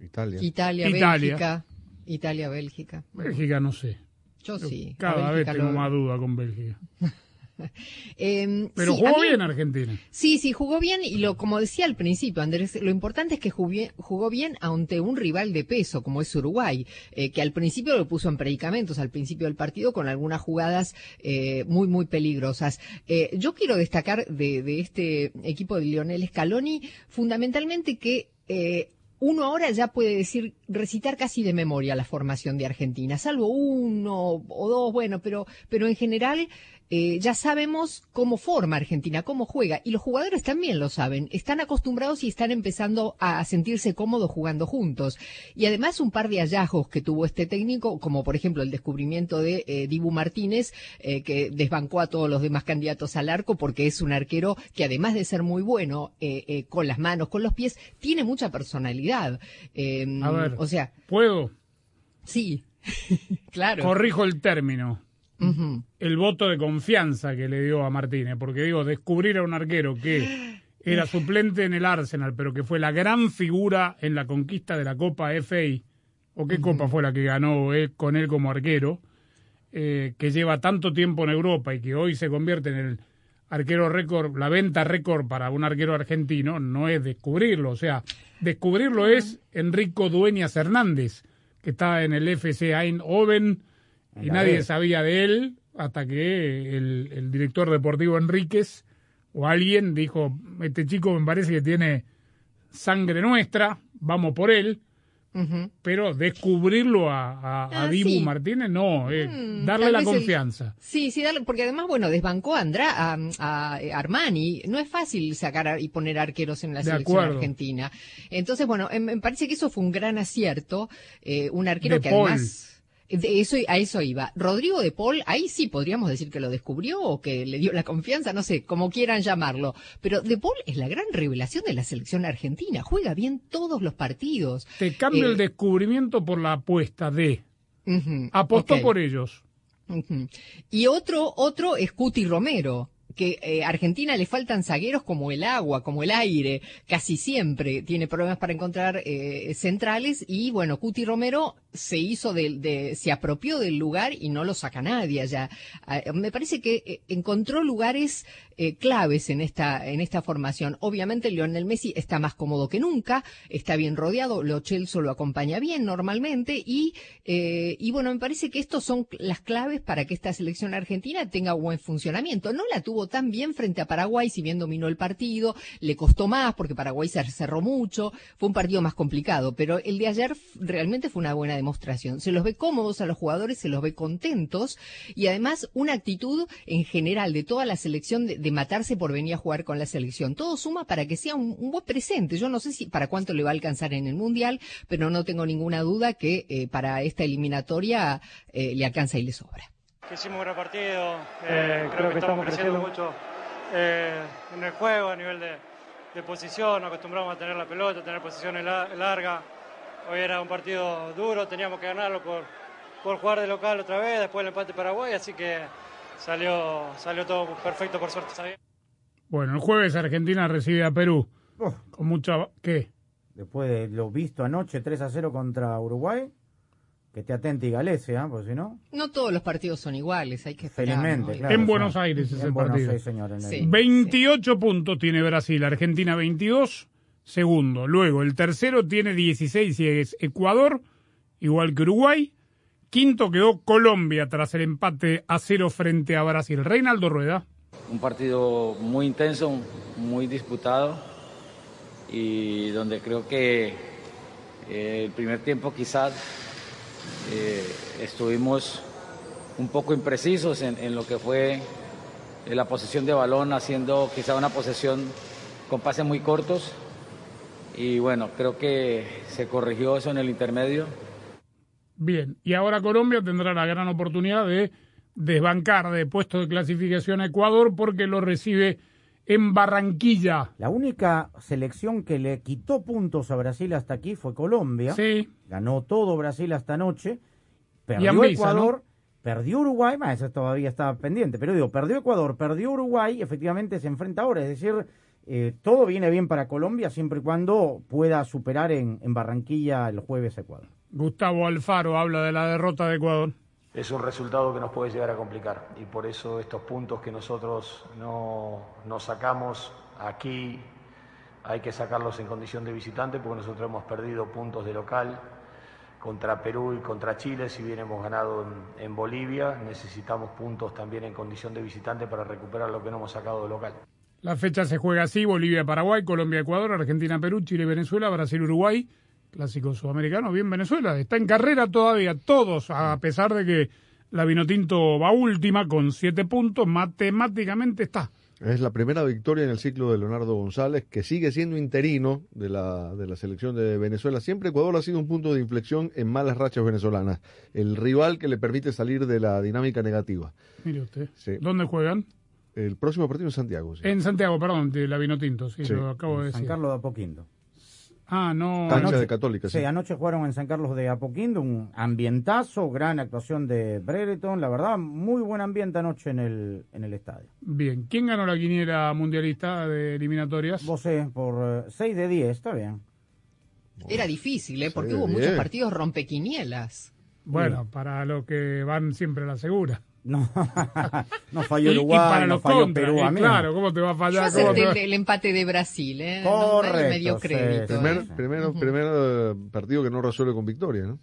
Italia. Italia, Italia. Bélgica. Italia, Bélgica. Bélgica no sé. Yo sí. Cada vez tengo lo- más duda con Bélgica. <laughs> <laughs> Em, Pero sí, jugó mí- bien Argentina. Sí, sí, jugó bien y lo como decía al principio, Andrés, lo importante es que jugué- jugó bien ante un rival de peso como es Uruguay, eh, que al principio lo puso en predicamentos, al principio del partido con algunas jugadas eh, muy, muy peligrosas. Eh, yo quiero destacar de, de este equipo de Lionel Scaloni fundamentalmente que... uno ahora ya puede decir, recitar casi de memoria la formación de Argentina, salvo uno o dos, bueno, pero, pero en general eh, ya sabemos cómo forma Argentina, cómo juega, y los jugadores también lo saben, están acostumbrados y están empezando a sentirse cómodos jugando juntos. Y además un par de hallazgos que tuvo este técnico, como por ejemplo el descubrimiento de eh, Dibu Martínez, eh, que desbancó a todos los demás candidatos al arco, porque es un arquero que además de ser muy bueno eh, con las manos, con los pies, tiene mucha personalidad. Eh, A ver, o sea, ¿puedo? sí, <laughs> claro. Corrijo el término. El voto de confianza que le dio a Martínez, porque digo, descubrir a un arquero que era suplente en el Arsenal, pero que fue la gran figura en la conquista de la Copa FA, o qué copa fue la que ganó él, con él como arquero, eh, que lleva tanto tiempo en Europa y que hoy se convierte en el arquero récord, la venta récord para un arquero argentino, no es descubrirlo, o sea, descubrirlo es Enrico Dueñas Hernández, que está en el FC Eindhoven y nadie sabía de él hasta que el, el director deportivo Enríquez o alguien dijo, este chico me parece que tiene sangre nuestra, vamos por él, pero descubrirlo a, a, a Ah, Dibu sí. Martínez no, eh, Mm, darle la el- confianza. Sí, sí, darle- porque además, bueno, desbancó a, Andra, a, a Armani. No es fácil sacar a- y poner arqueros en la De selección acuerdo. argentina. Entonces, bueno, em- me parece que eso fue un gran acierto. eh, un arquero De que Paul. además... De eso, a eso iba. Rodrigo de Paul, ahí sí podríamos decir que lo descubrió o que le dio la confianza, no sé, como quieran llamarlo. Pero de Paul es la gran revelación de la selección argentina. Juega bien todos los partidos. Te cambio Eh, el descubrimiento por la apuesta de... Apostó por ellos. Y otro, otro es Cuti Romero, que eh, Argentina le faltan zagueros como el agua, como el aire, casi siempre tiene problemas para encontrar eh, centrales y bueno, Cuti Romero se hizo del- de, se apropió del lugar y no lo saca nadie allá. Ah, me parece que eh, encontró lugares eh, claves en esta, en esta formación. Obviamente Lionel Messi está más cómodo que nunca, está bien rodeado, Lo Celso lo acompaña bien normalmente y, y bueno, me parece que estos son las claves para que esta selección argentina tenga buen funcionamiento. No la tuvo tan bien frente a Paraguay, si bien dominó el partido, le costó más porque Paraguay se cerró mucho, fue un partido más complicado, pero el de ayer realmente fue una buena demostración. Se los ve cómodos a los jugadores, se los ve contentos y además una actitud en general de toda la selección de, matarse por venir a jugar con la selección. Todo suma para que sea un, un buen presente. Yo no sé si para cuánto le va a alcanzar en el Mundial, pero no tengo ninguna duda que eh, para esta eliminatoria eh, le alcanza y le sobra. Que hicimos un gran partido. eh, creo, que, estamos creciendo mucho eh, en el juego a nivel de, de posición. Nos acostumbramos a tener la pelota, a tener posiciones la- largas. Hoy era un partido duro, teníamos que ganarlo por, por jugar de local otra vez, después el empate Paraguay, así que salió, salió todo perfecto por suerte. ¿sabía? Bueno, el jueves Argentina recibe a Perú. Oh. Con mucha... ¿Qué? Después de lo visto anoche 3 a 0 contra Uruguay. Que te atente y galese, ¿ah? Porque si no, No todos los partidos son iguales, hay que esperar. felizmente, ¿no? claro. en Buenos sea, Aires es en el Buenos partido. Aires, señor, en el- Sí. 28 puntos tiene Brasil, Argentina 22, segundo. Luego el tercero tiene 16 y es Ecuador, igual que Uruguay. Quinto quedó Colombia tras el empate a cero frente a Brasil. Reinaldo Rueda. Un partido muy intenso, muy disputado y donde creo que eh, el primer tiempo quizás eh, estuvimos un poco imprecisos en, en lo que fue eh, la posesión de balón, haciendo quizá una posesión con pases muy cortos y bueno, creo que se corrigió eso en el intermedio. Bien, y ahora Colombia tendrá la gran oportunidad de desbancar de puesto de clasificación a Ecuador porque lo recibe en Barranquilla. La única selección que le quitó puntos a Brasil hasta aquí fue Colombia. Sí. Ganó todo Brasil hasta anoche. Y Perdió Ecuador. Perdió Uruguay, más eso todavía está pendiente, pero digo, perdió Ecuador, perdió Uruguay, efectivamente se enfrenta ahora, es decir, eh, todo viene bien para Colombia siempre y cuando pueda superar en, en Barranquilla el jueves Ecuador. Gustavo Alfaro habla de la derrota de Ecuador. Es un resultado que nos puede llegar a complicar y por eso estos puntos que nosotros no, no sacamos aquí hay que sacarlos en condición de visitante porque nosotros hemos perdido puntos de local contra Perú y contra Chile, si bien hemos ganado en, en Bolivia, necesitamos puntos también en condición de visitante para recuperar lo que no hemos sacado de local. La fecha se juega así, Bolivia-Paraguay, Colombia-Ecuador, Argentina-Perú, Chile-Venezuela, Brasil-Uruguay, clásico sudamericano, bien Venezuela, está en carrera todavía, todos, a pesar de que la Vinotinto va última con siete puntos, matemáticamente está. Es la primera victoria en el ciclo de Leonardo González, que sigue siendo interino de la, de la selección de Venezuela. Siempre Ecuador ha sido un punto de inflexión en malas rachas venezolanas. El rival que le permite salir de la dinámica negativa. Mire usted. Sí. ¿Dónde juegan? El próximo partido en Santiago. sí. En Santiago, perdón, de la Vinotinto, sí, Sí. lo acabo de San decir. Carlos de Apoquindo. Ah, no. Cancha de Católica, Sí, sí. anoche jugaron en San Carlos de Apoquindo, un ambientazo, gran actuación de Brereton, la verdad, muy buen ambiente anoche en el, en el estadio. Bien, ¿quién ganó la quiniela mundialista de eliminatorias? Vos sé, por 6 de 10, está bien. Era difícil, ¿eh? Porque hubo muchos partidos rompequinielas. Bueno, para los que van siempre a la segura. No, <laughs> no falló Y- y Uruguay, para no los falló contra, Perú, y amigo. claro, ¿cómo te va a fallar? ¿Cómo te va- acepté el, el empate de Brasil, ¿eh? No, nadie me dio Correcto, sí, crédito. Primer, ¿eh? primero, primer eh, partido que no resuelve con victoria, ¿no?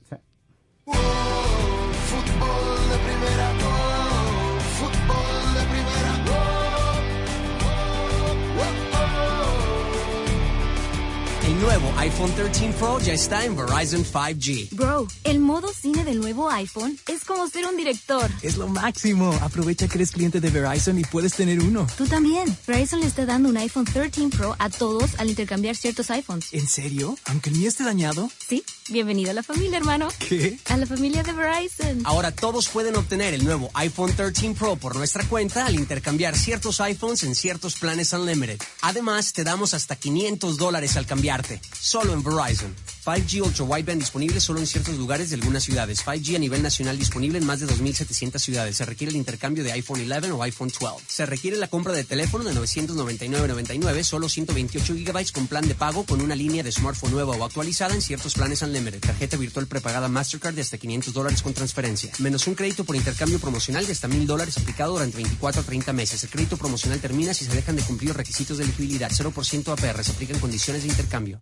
Nuevo iPhone 13 Pro ya está en Verizon 5G. Bro, el modo cine del nuevo iPhone es como ser un director. Es lo máximo. Aprovecha que eres cliente de Verizon y puedes tener uno. Tú también. Verizon le está dando un iPhone 13 Pro a todos al intercambiar ciertos iPhones. ¿En serio? Aunque el mío esté dañado. Sí, bienvenido a la familia, hermano. ¿Qué? A la familia de Verizon. Ahora todos pueden obtener el nuevo iPhone 13 Pro por nuestra cuenta al intercambiar ciertos iPhones en ciertos planes Unlimited. Además, te damos hasta 500 dólares al cambiarte. Solo en Verizon. 5G Ultra Wideband disponible solo en ciertos lugares de algunas ciudades. 5G a nivel nacional disponible en más de 2.700 ciudades. Se requiere el intercambio de iPhone 11 o iPhone 12. Se requiere la compra de teléfono de 999.99, solo 128 GB con plan de pago con una línea de smartphone nueva o actualizada en ciertos planes Unlimited. Tarjeta virtual prepagada Mastercard de hasta 500 dólares con transferencia. Menos un crédito por intercambio promocional de hasta 1.000 dólares aplicado durante 24 a 30 meses. El crédito promocional termina si se dejan de cumplir requisitos de elegibilidad. 0% APR. Se aplican condiciones de intercambio.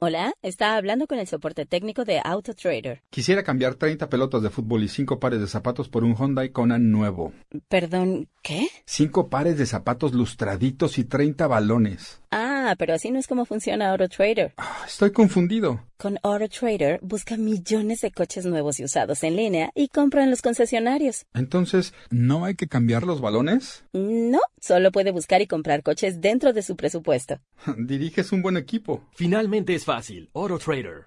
Hola, está hablando con el soporte técnico de AutoTrader. Quisiera cambiar 30 pelotas de fútbol y 5 pares de zapatos por un Hyundai Conan nuevo. Perdón, ¿qué? 5 pares de zapatos lustraditos y 30 balones. Ah, pero así no es como funciona AutoTrader. Estoy confundido. Con AutoTrader busca millones de coches nuevos y usados en línea y compra en los concesionarios. Entonces, ¿no hay que cambiar los balones? No, solo puede buscar y comprar coches dentro de su presupuesto. <laughs> Diriges un buen equipo. Finalmente es fácil. AutoTrader.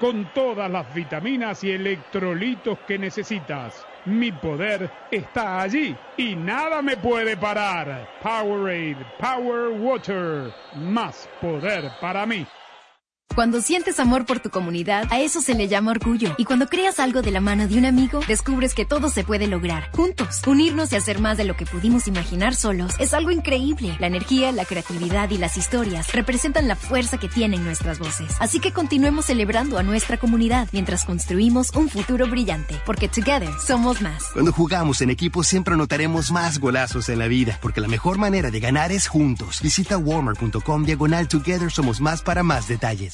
con todas las vitaminas y electrolitos que necesitas. Mi poder está allí y nada me puede parar. Powerade, Power Water, más poder para mí. Cuando sientes amor por tu comunidad, a eso se le llama orgullo. Y cuando creas algo de la mano de un amigo, descubres que todo se puede lograr. Juntos, unirnos y hacer más de lo que pudimos imaginar solos es algo increíble. La energía, la creatividad y las historias representan la fuerza que tienen nuestras voces. Así que continuemos celebrando a nuestra comunidad mientras construimos un futuro brillante. Porque together somos más. Cuando jugamos en equipo siempre anotaremos más golazos en la vida, porque la mejor manera de ganar es juntos. Visita walmart.com diagonal together somos más para más detalles.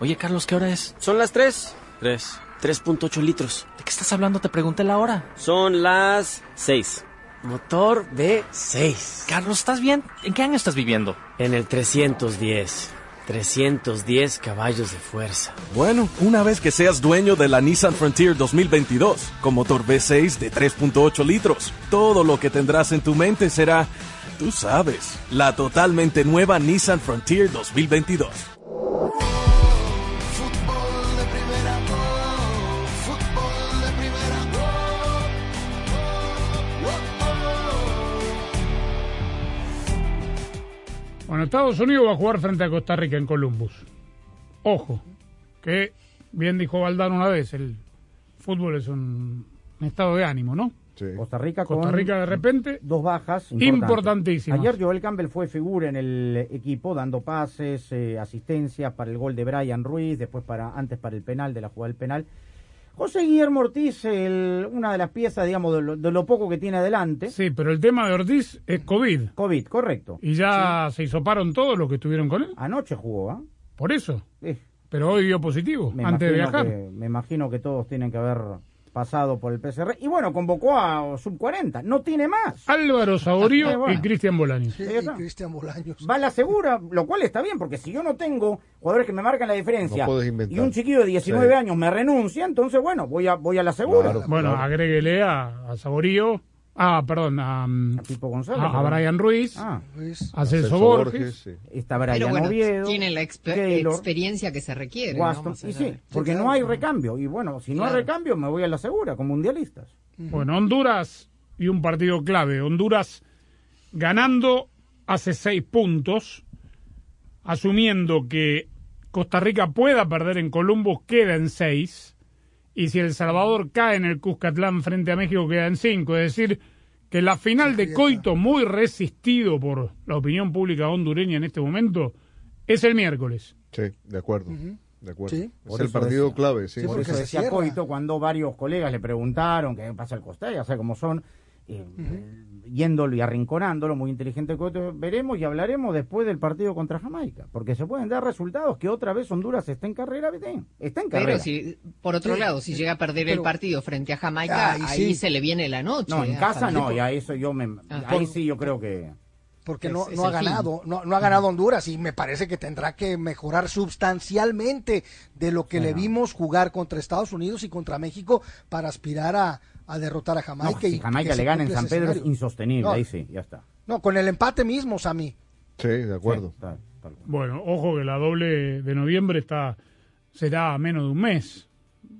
Oye, Carlos, ¿qué hora es? Son las 3. 3. 3.8 litros. ¿De qué estás hablando? Te pregunté la hora. Son las 6. Motor V6. Carlos, ¿estás bien? ¿En qué año estás viviendo? En el 310. 310 caballos de fuerza. Bueno, una vez que seas dueño de la Nissan Frontier 2022, con motor V6 de 3.8 litros, todo lo que tendrás en tu mente será, tú sabes, la totalmente nueva Nissan Frontier 2022. Bueno, Estados Unidos va a jugar frente a Costa Rica en Columbus. Ojo, que bien dijo Valdano una vez, el fútbol es un, un estado de ánimo, ¿no? Costa Rica Costa con Rica de repente dos bajas importantísimas. Ayer Joel Campbell fue figura en el equipo dando pases, eh, asistencias para el gol de Brian Ruiz, después para antes para el penal de la jugada del penal. José Guillermo Ortiz, el- una de las piezas, digamos, de lo, de lo poco que tiene adelante. Sí, pero el tema de Ortiz es COVID. COVID, correcto. Y ya se hisoparon todos los que estuvieron con él. Anoche jugó, ¿ah? Por eso. Sí. Pero hoy dio positivo, Me antes de viajar. que- me imagino que todos tienen que haber pasado por el PCR. Y bueno, convocó a Sub-40. No tiene más. Álvaro Saborío bueno. y Cristian Bolaños. Sí. Cristian Bolaños. Va a la segura, lo cual está bien, porque si yo no tengo jugadores que me marcan la diferencia No y un chiquillo de 19 Sí. años me renuncia, entonces bueno, voy a voy a la segura. Bueno, agréguele a, a Saborío, ah, perdón, a, González, a-. Brian Ruiz, Ah. a Celso Borges. Está Pero Brian bueno, Oviedo, tiene la exper- experiencia que se requiere. sí, porque no hay recambio. Y bueno, si no hay recambio, me voy a la segura, con mundialistas. Bueno, Honduras y un partido clave. Honduras ganando hace seis puntos, asumiendo que Costa Rica pueda perder en Columbus, queda en seis. Y si El Salvador cae en el Cuscatlán frente a México, queda en cinco. Es decir, que la final de Coito, muy resistido por la opinión pública hondureña en este momento, es el miércoles. Sí, de acuerdo. De acuerdo. Sí. Es Por el partido decía. clave, sí. por eso decía Coito cuando varios colegas le preguntaron qué pasa al Costa, ya sé cómo son, eh, eh, yéndolo y arrinconándolo, muy inteligente. Veremos y hablaremos después del partido contra Jamaica, porque se pueden dar resultados que otra vez Honduras está en carrera, ¿viste? está en carrera. Pero si, por otro Sí. lado, si llega a perder el partido frente a Jamaica, Ahí ahí sí. se le viene la noche. No, en hasta casa no, tipo. ya eso yo me, Ah. ahí sí yo creo que porque Es- no, no ha ganado, no, no ha ganado Honduras y me parece que tendrá que mejorar sustancialmente de lo que le vimos jugar contra Estados Unidos y contra México para aspirar a, a derrotar a Jamaica. no, y si Jamaica que le gana en San Pedro es insostenible, No, ahí sí, ya está. No, con el empate mismo, Sammy. Sí, de acuerdo. Bueno, ojo que la doble de noviembre está será a menos de un mes.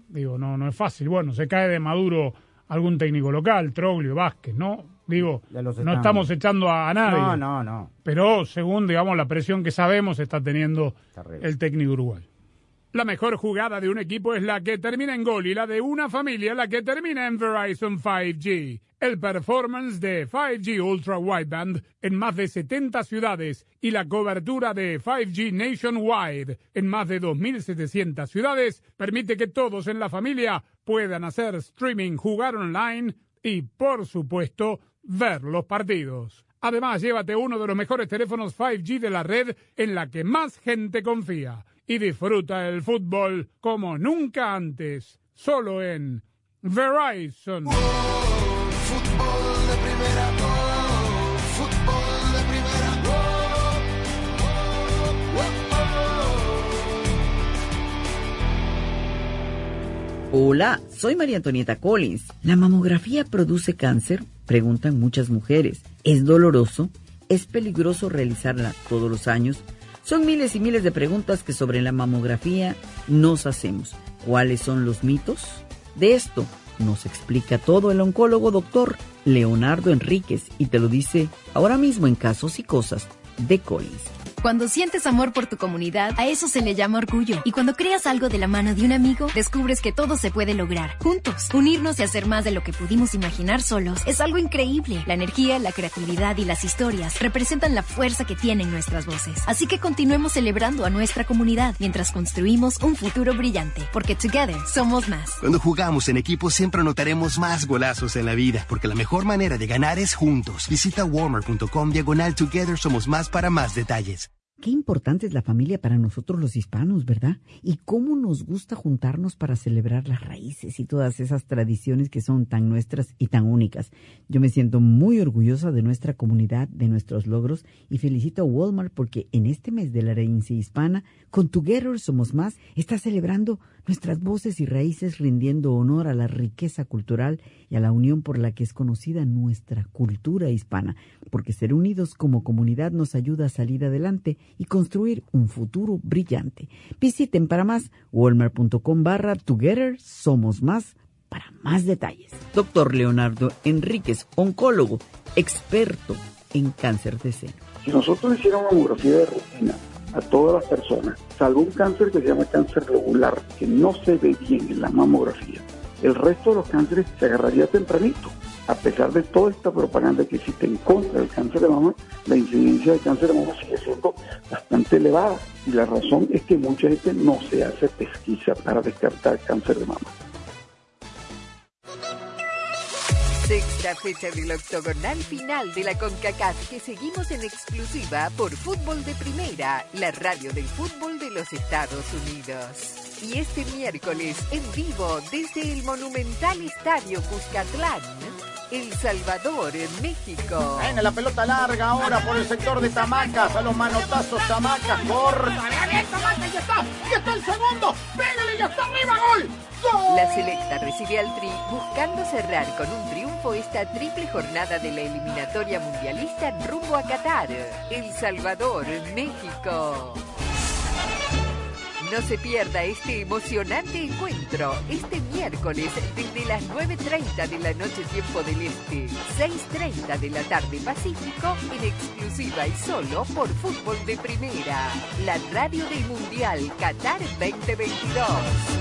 Digo, no no es fácil. Bueno, se cae de Maduro algún técnico local, Troglio, Vázquez, ¿no? Digo, no estamos echando a, a nadie. No, no, no. Pero según, digamos, la presión que sabemos está teniendo el técnico uruguayo. La mejor jugada de un equipo es la que termina en gol y la de una familia la que termina en Verizon 5G. El performance de 5G Ultra Wideband en más de 70 ciudades y la cobertura de 5G Nationwide en más de 2.700 ciudades permite que todos en la familia puedan hacer streaming, jugar online y, por supuesto, ver los partidos. Además, llévate uno de los mejores teléfonos 5G de la red en la que más gente confía y disfruta el fútbol como nunca antes, solo en Verizon. Hola, soy María Antonieta Collins. ¿La mamografía produce cáncer? Preguntan muchas mujeres. ¿Es doloroso? ¿Es peligroso realizarla todos los años? Son miles y miles de preguntas que sobre la mamografía nos hacemos. ¿Cuáles son los mitos? De esto nos explica todo el oncólogo doctor Leonardo Enríquez y te lo dice ahora mismo en Casos y Cosas de Collins. Cuando sientes amor por tu comunidad, a eso se le llama orgullo. Y cuando creas algo de la mano de un amigo, descubres que todo se puede lograr. Juntos, unirnos y hacer más de lo que pudimos imaginar solos es algo increíble. La energía, la creatividad y las historias representan la fuerza que tienen nuestras voces. Así que continuemos celebrando a nuestra comunidad mientras construimos un futuro brillante. Porque together somos más. Cuando jugamos en equipo siempre anotaremos más golazos en la vida, porque la mejor manera de ganar es juntos. Visita warmer.com diagonal together somos más para más detalles. Qué importante es la familia para nosotros los hispanos, ¿verdad? Y cómo nos gusta juntarnos para celebrar las raíces y todas esas tradiciones que son tan nuestras y tan únicas. Yo me siento muy orgullosa de nuestra comunidad, de nuestros logros y felicito a Walmart porque en este mes de la herencia hispana, con Together Somos Más, está celebrando nuestras voces y raíces rindiendo honor a la riqueza cultural y a la unión por la que es conocida nuestra cultura hispana, porque ser unidos como comunidad nos ayuda a salir adelante y construir un futuro brillante. Visiten para más walmart.com barra Together Somos Más para más detalles. Doctor Leonardo Enríquez, oncólogo, experto en cáncer de seno. Si nosotros hiciéramos mamografía de rutina a todas las personas, salvo un cáncer que se llama cáncer regular, que no se ve bien en la mamografía, el resto de los cánceres se agarraría tempranito. A pesar de toda esta propaganda que existe en contra del cáncer de mama, la incidencia de cáncer de mama sigue siendo bastante elevada. Y la razón es que mucha gente no se hace pesquisa para descartar cáncer de mama. Sexta fecha del octogonal final de la CONCACAF que seguimos en exclusiva por Fútbol de Primera, la radio del fútbol de los Estados Unidos. Y este miércoles en vivo desde el monumental Estadio Cuscatlán, El Salvador, en México. Viene la pelota larga ahora por el sector de Tamacas. A los manotazos Tamacas. Corta. Bien, Tamacas, ya está. Ya está el segundo. Pégale, ya está arriba. Gol. La selecta recibe al Tri buscando cerrar con un triunfo esta triple jornada de la eliminatoria mundialista rumbo a Qatar, El Salvador, México. No se pierda este emocionante encuentro este miércoles desde las 9.30 de la noche tiempo del Este, 6.30 de la tarde Pacífico en exclusiva y solo por Fútbol de Primera, la radio del Mundial Qatar 2022.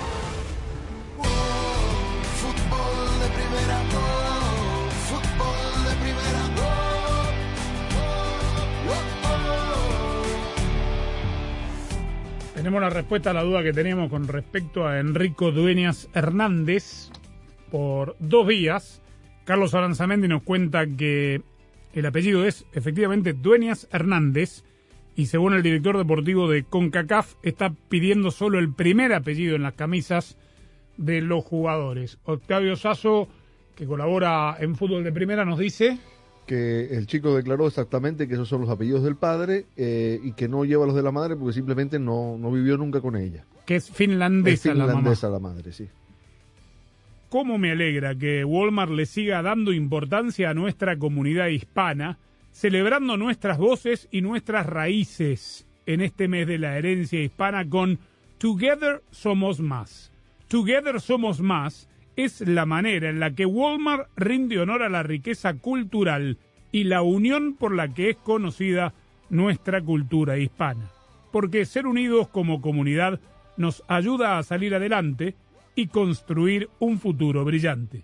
Tenemos la respuesta a la duda que teníamos con respecto a Enrico Dueñas Hernández por dos vías. Carlos Aranzamendi nos cuenta que el apellido es efectivamente Dueñas Hernández y según el director deportivo de CONCACAF está pidiendo solo el primer apellido en las camisas de los jugadores. Octavio Sasso, que colabora en fútbol de primera, nos dice que el chico declaró exactamente que esos son los apellidos del padre eh, y que no lleva los de la madre porque simplemente no, no vivió nunca con ella. que es finlandesa, Es la mamá. finlandesa la madre, sí. ¿Cómo me alegra que Walmart le siga dando importancia a nuestra comunidad hispana, celebrando nuestras voces y nuestras raíces en este mes de la herencia hispana con Together Somos Más? Together Somos Más es la manera en la que Walmart rinde honor a la riqueza cultural y la unión por la que es conocida nuestra cultura hispana. Porque ser unidos como comunidad nos ayuda a salir adelante y construir un futuro brillante.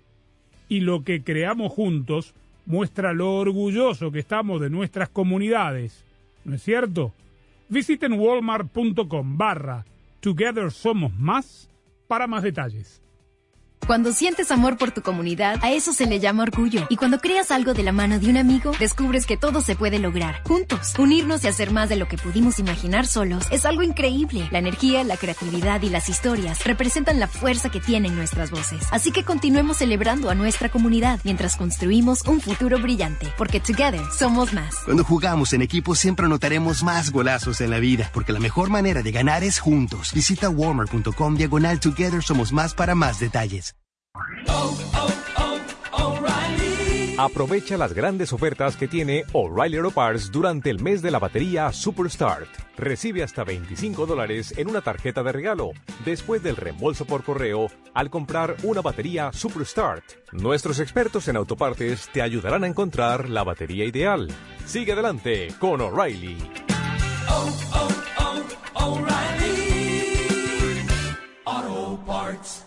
Y lo que creamos juntos muestra lo orgulloso que estamos de nuestras comunidades. ¿No es cierto? Visiten walmart.com barra Together Somos Más para más detalles. Cuando sientes amor por tu comunidad, a eso se le llama orgullo. Y cuando creas algo de la mano de un amigo, descubres que todo se puede lograr. Juntos, unirnos y hacer más de lo que pudimos imaginar solos es algo increíble. La energía, la creatividad y las historias representan la fuerza que tienen nuestras voces. Así que continuemos celebrando a nuestra comunidad mientras construimos un futuro brillante. Porque together somos más. Cuando jugamos en equipo siempre anotaremos más golazos en la vida, porque la mejor manera de ganar es juntos. Visita warmer.com diagonal Together Somos Más para más detalles. Aprovecha las grandes ofertas que tiene O'Reilly Auto Parts durante el mes de la batería Superstart. Recibe hasta 25 dólares en una tarjeta de regalo después del reembolso por correo al comprar una batería Superstart. Nuestros expertos en autopartes te ayudarán a encontrar la batería ideal. Sigue adelante con O'Reilly. Auto Parts.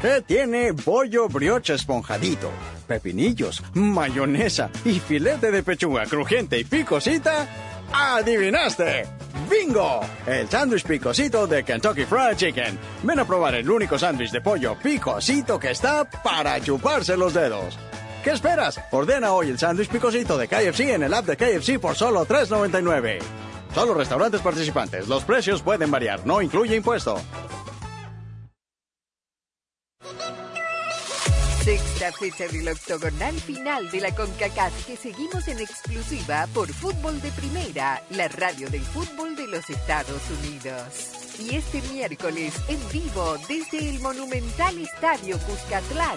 ¿Qué tiene bollo brioche esponjadito? Pepinillos, mayonesa y filete de pechuga crujiente y picosita. ¡Adivinaste! ¡Bingo! El sándwich picosito de Kentucky Fried Chicken. Ven a probar el único sándwich de pollo picosito que está para chuparse los dedos. ¿Qué esperas? Ordena hoy el sándwich picosito de KFC en el app de KFC por solo $3.99. Solo restaurantes participantes. Los precios pueden variar. No incluye impuesto. Sexta fecha del octogonal final de la CONCACAF que seguimos en exclusiva por Fútbol de Primera, la radio del fútbol de los Estados Unidos. Y este miércoles en vivo desde el monumental Estadio Cuscatlán,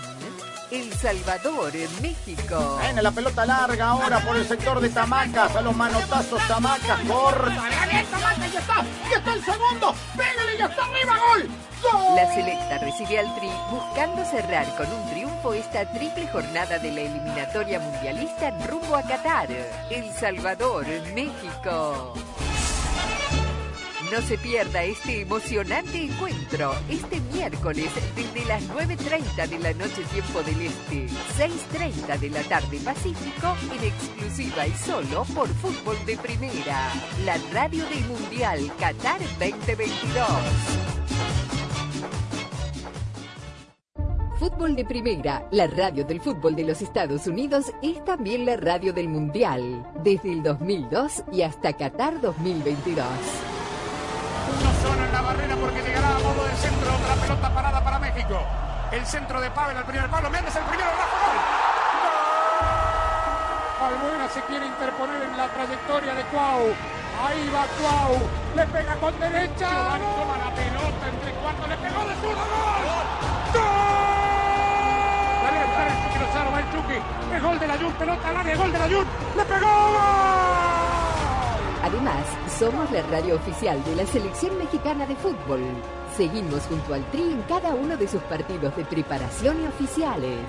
El Salvador, México. Viene la pelota larga ahora por el sector de Tamacas. A los manotazos Tamacas. Corta. ¡Bien, Tamacas! ¡Ya está! ¡Ya está el segundo! ¡Pégale! ¡Ya está arriba! ¡Gol! ¡Gol! La selecta recibe al Tri buscando cerrar con un triunfo esta triple jornada de la eliminatoria mundialista rumbo a Qatar, El Salvador, México. No se pierda este emocionante encuentro este miércoles desde las 9.30 de la noche tiempo del Este, 6.30 de la tarde Pacífico en exclusiva y solo por Fútbol de Primera, la radio del Mundial Qatar 2022. Fútbol de Primera, la radio del fútbol de los Estados Unidos, es también la radio del Mundial, desde el 2002 y hasta Qatar 2022. En la barrera porque llegará a modo de centro. Otra pelota parada para México. El centro de Pavel al primer palo. Méndez el primero. Rafa, gol. Albuena se quiere interponer en la trayectoria de Cuau. Ahí va Cuau. Le pega con derecha. Toma la pelota entre cuatro. Le pegó de zurda. ¡Gol! Dale el Chucky Lozano. Va el Chucky. Es gol de la Jun. Pelota al área. Gol de la Jun. Le pegó. ¡Gol! Además, somos la radio oficial de la Selección Mexicana de Fútbol. Seguimos junto al Tri en cada uno de sus partidos de preparación y oficiales.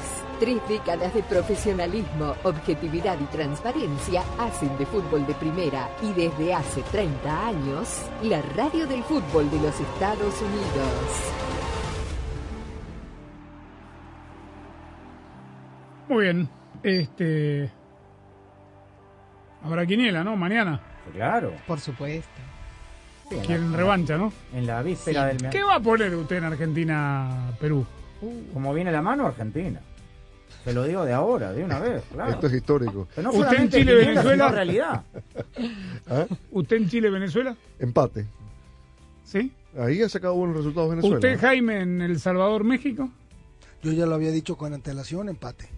Tres décadas de profesionalismo, objetividad y transparencia hacen de fútbol de primera y desde hace 30 años, la radio del fútbol de los Estados Unidos. Muy bien. Este. Habrá quiniela, ¿no? Mañana. Claro. Por supuesto. Sí, en la- Quieren revancha, ¿no? En la víspera del... ¿Qué va a poner usted en Argentina-Perú? Como viene la mano, Argentina. Se lo digo de ahora, de una vez, claro. Esto es histórico. Pero no ¿Usted en Chile, Venezuela? realidad. <laughs> ¿Ah? ¿Usted en Chile, Venezuela? Empate. ¿Sí? Ahí ha sacado buenos resultados Venezuela. ¿Usted, Jaime, en El Salvador, México? Yo ya lo había dicho con antelación, empate.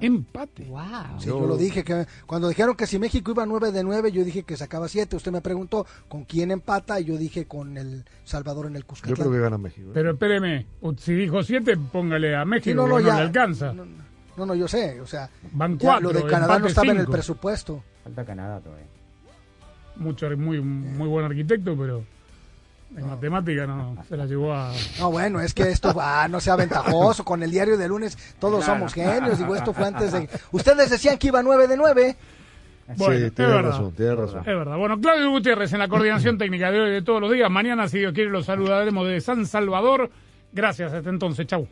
Empate. Wow. Sí, yo lo dije que cuando dijeron que si México iba 9 de 9, yo dije que sacaba 7. Usted me preguntó con quién empata y yo dije con el Salvador en el Yo Cuscatlán. creo que gana México. ¿eh? Pero espéreme, si dijo siete, póngale a México, Sí, no, no, le alcanza. No, no, yo sé, o sea, Van ya cuatro, lo de Canadá no estaba en el presupuesto. Falta Canadá todavía. Mucho, muy, muy buen arquitecto, pero en matemática no, se la llevó a... No, bueno, es que esto ah, no sea ventajoso. Con el diario de lunes todos Claro. somos genios. Digo, esto fue antes de. Ustedes decían que iba 9 de 9. Bueno, sí, tiene verdad. razón, tiene razón. Es verdad. Bueno, Claudio Gutiérrez en la coordinación técnica de hoy de todos los días. Mañana, si Dios quiere, los saludaremos de San Salvador. Gracias, hasta entonces. Chau.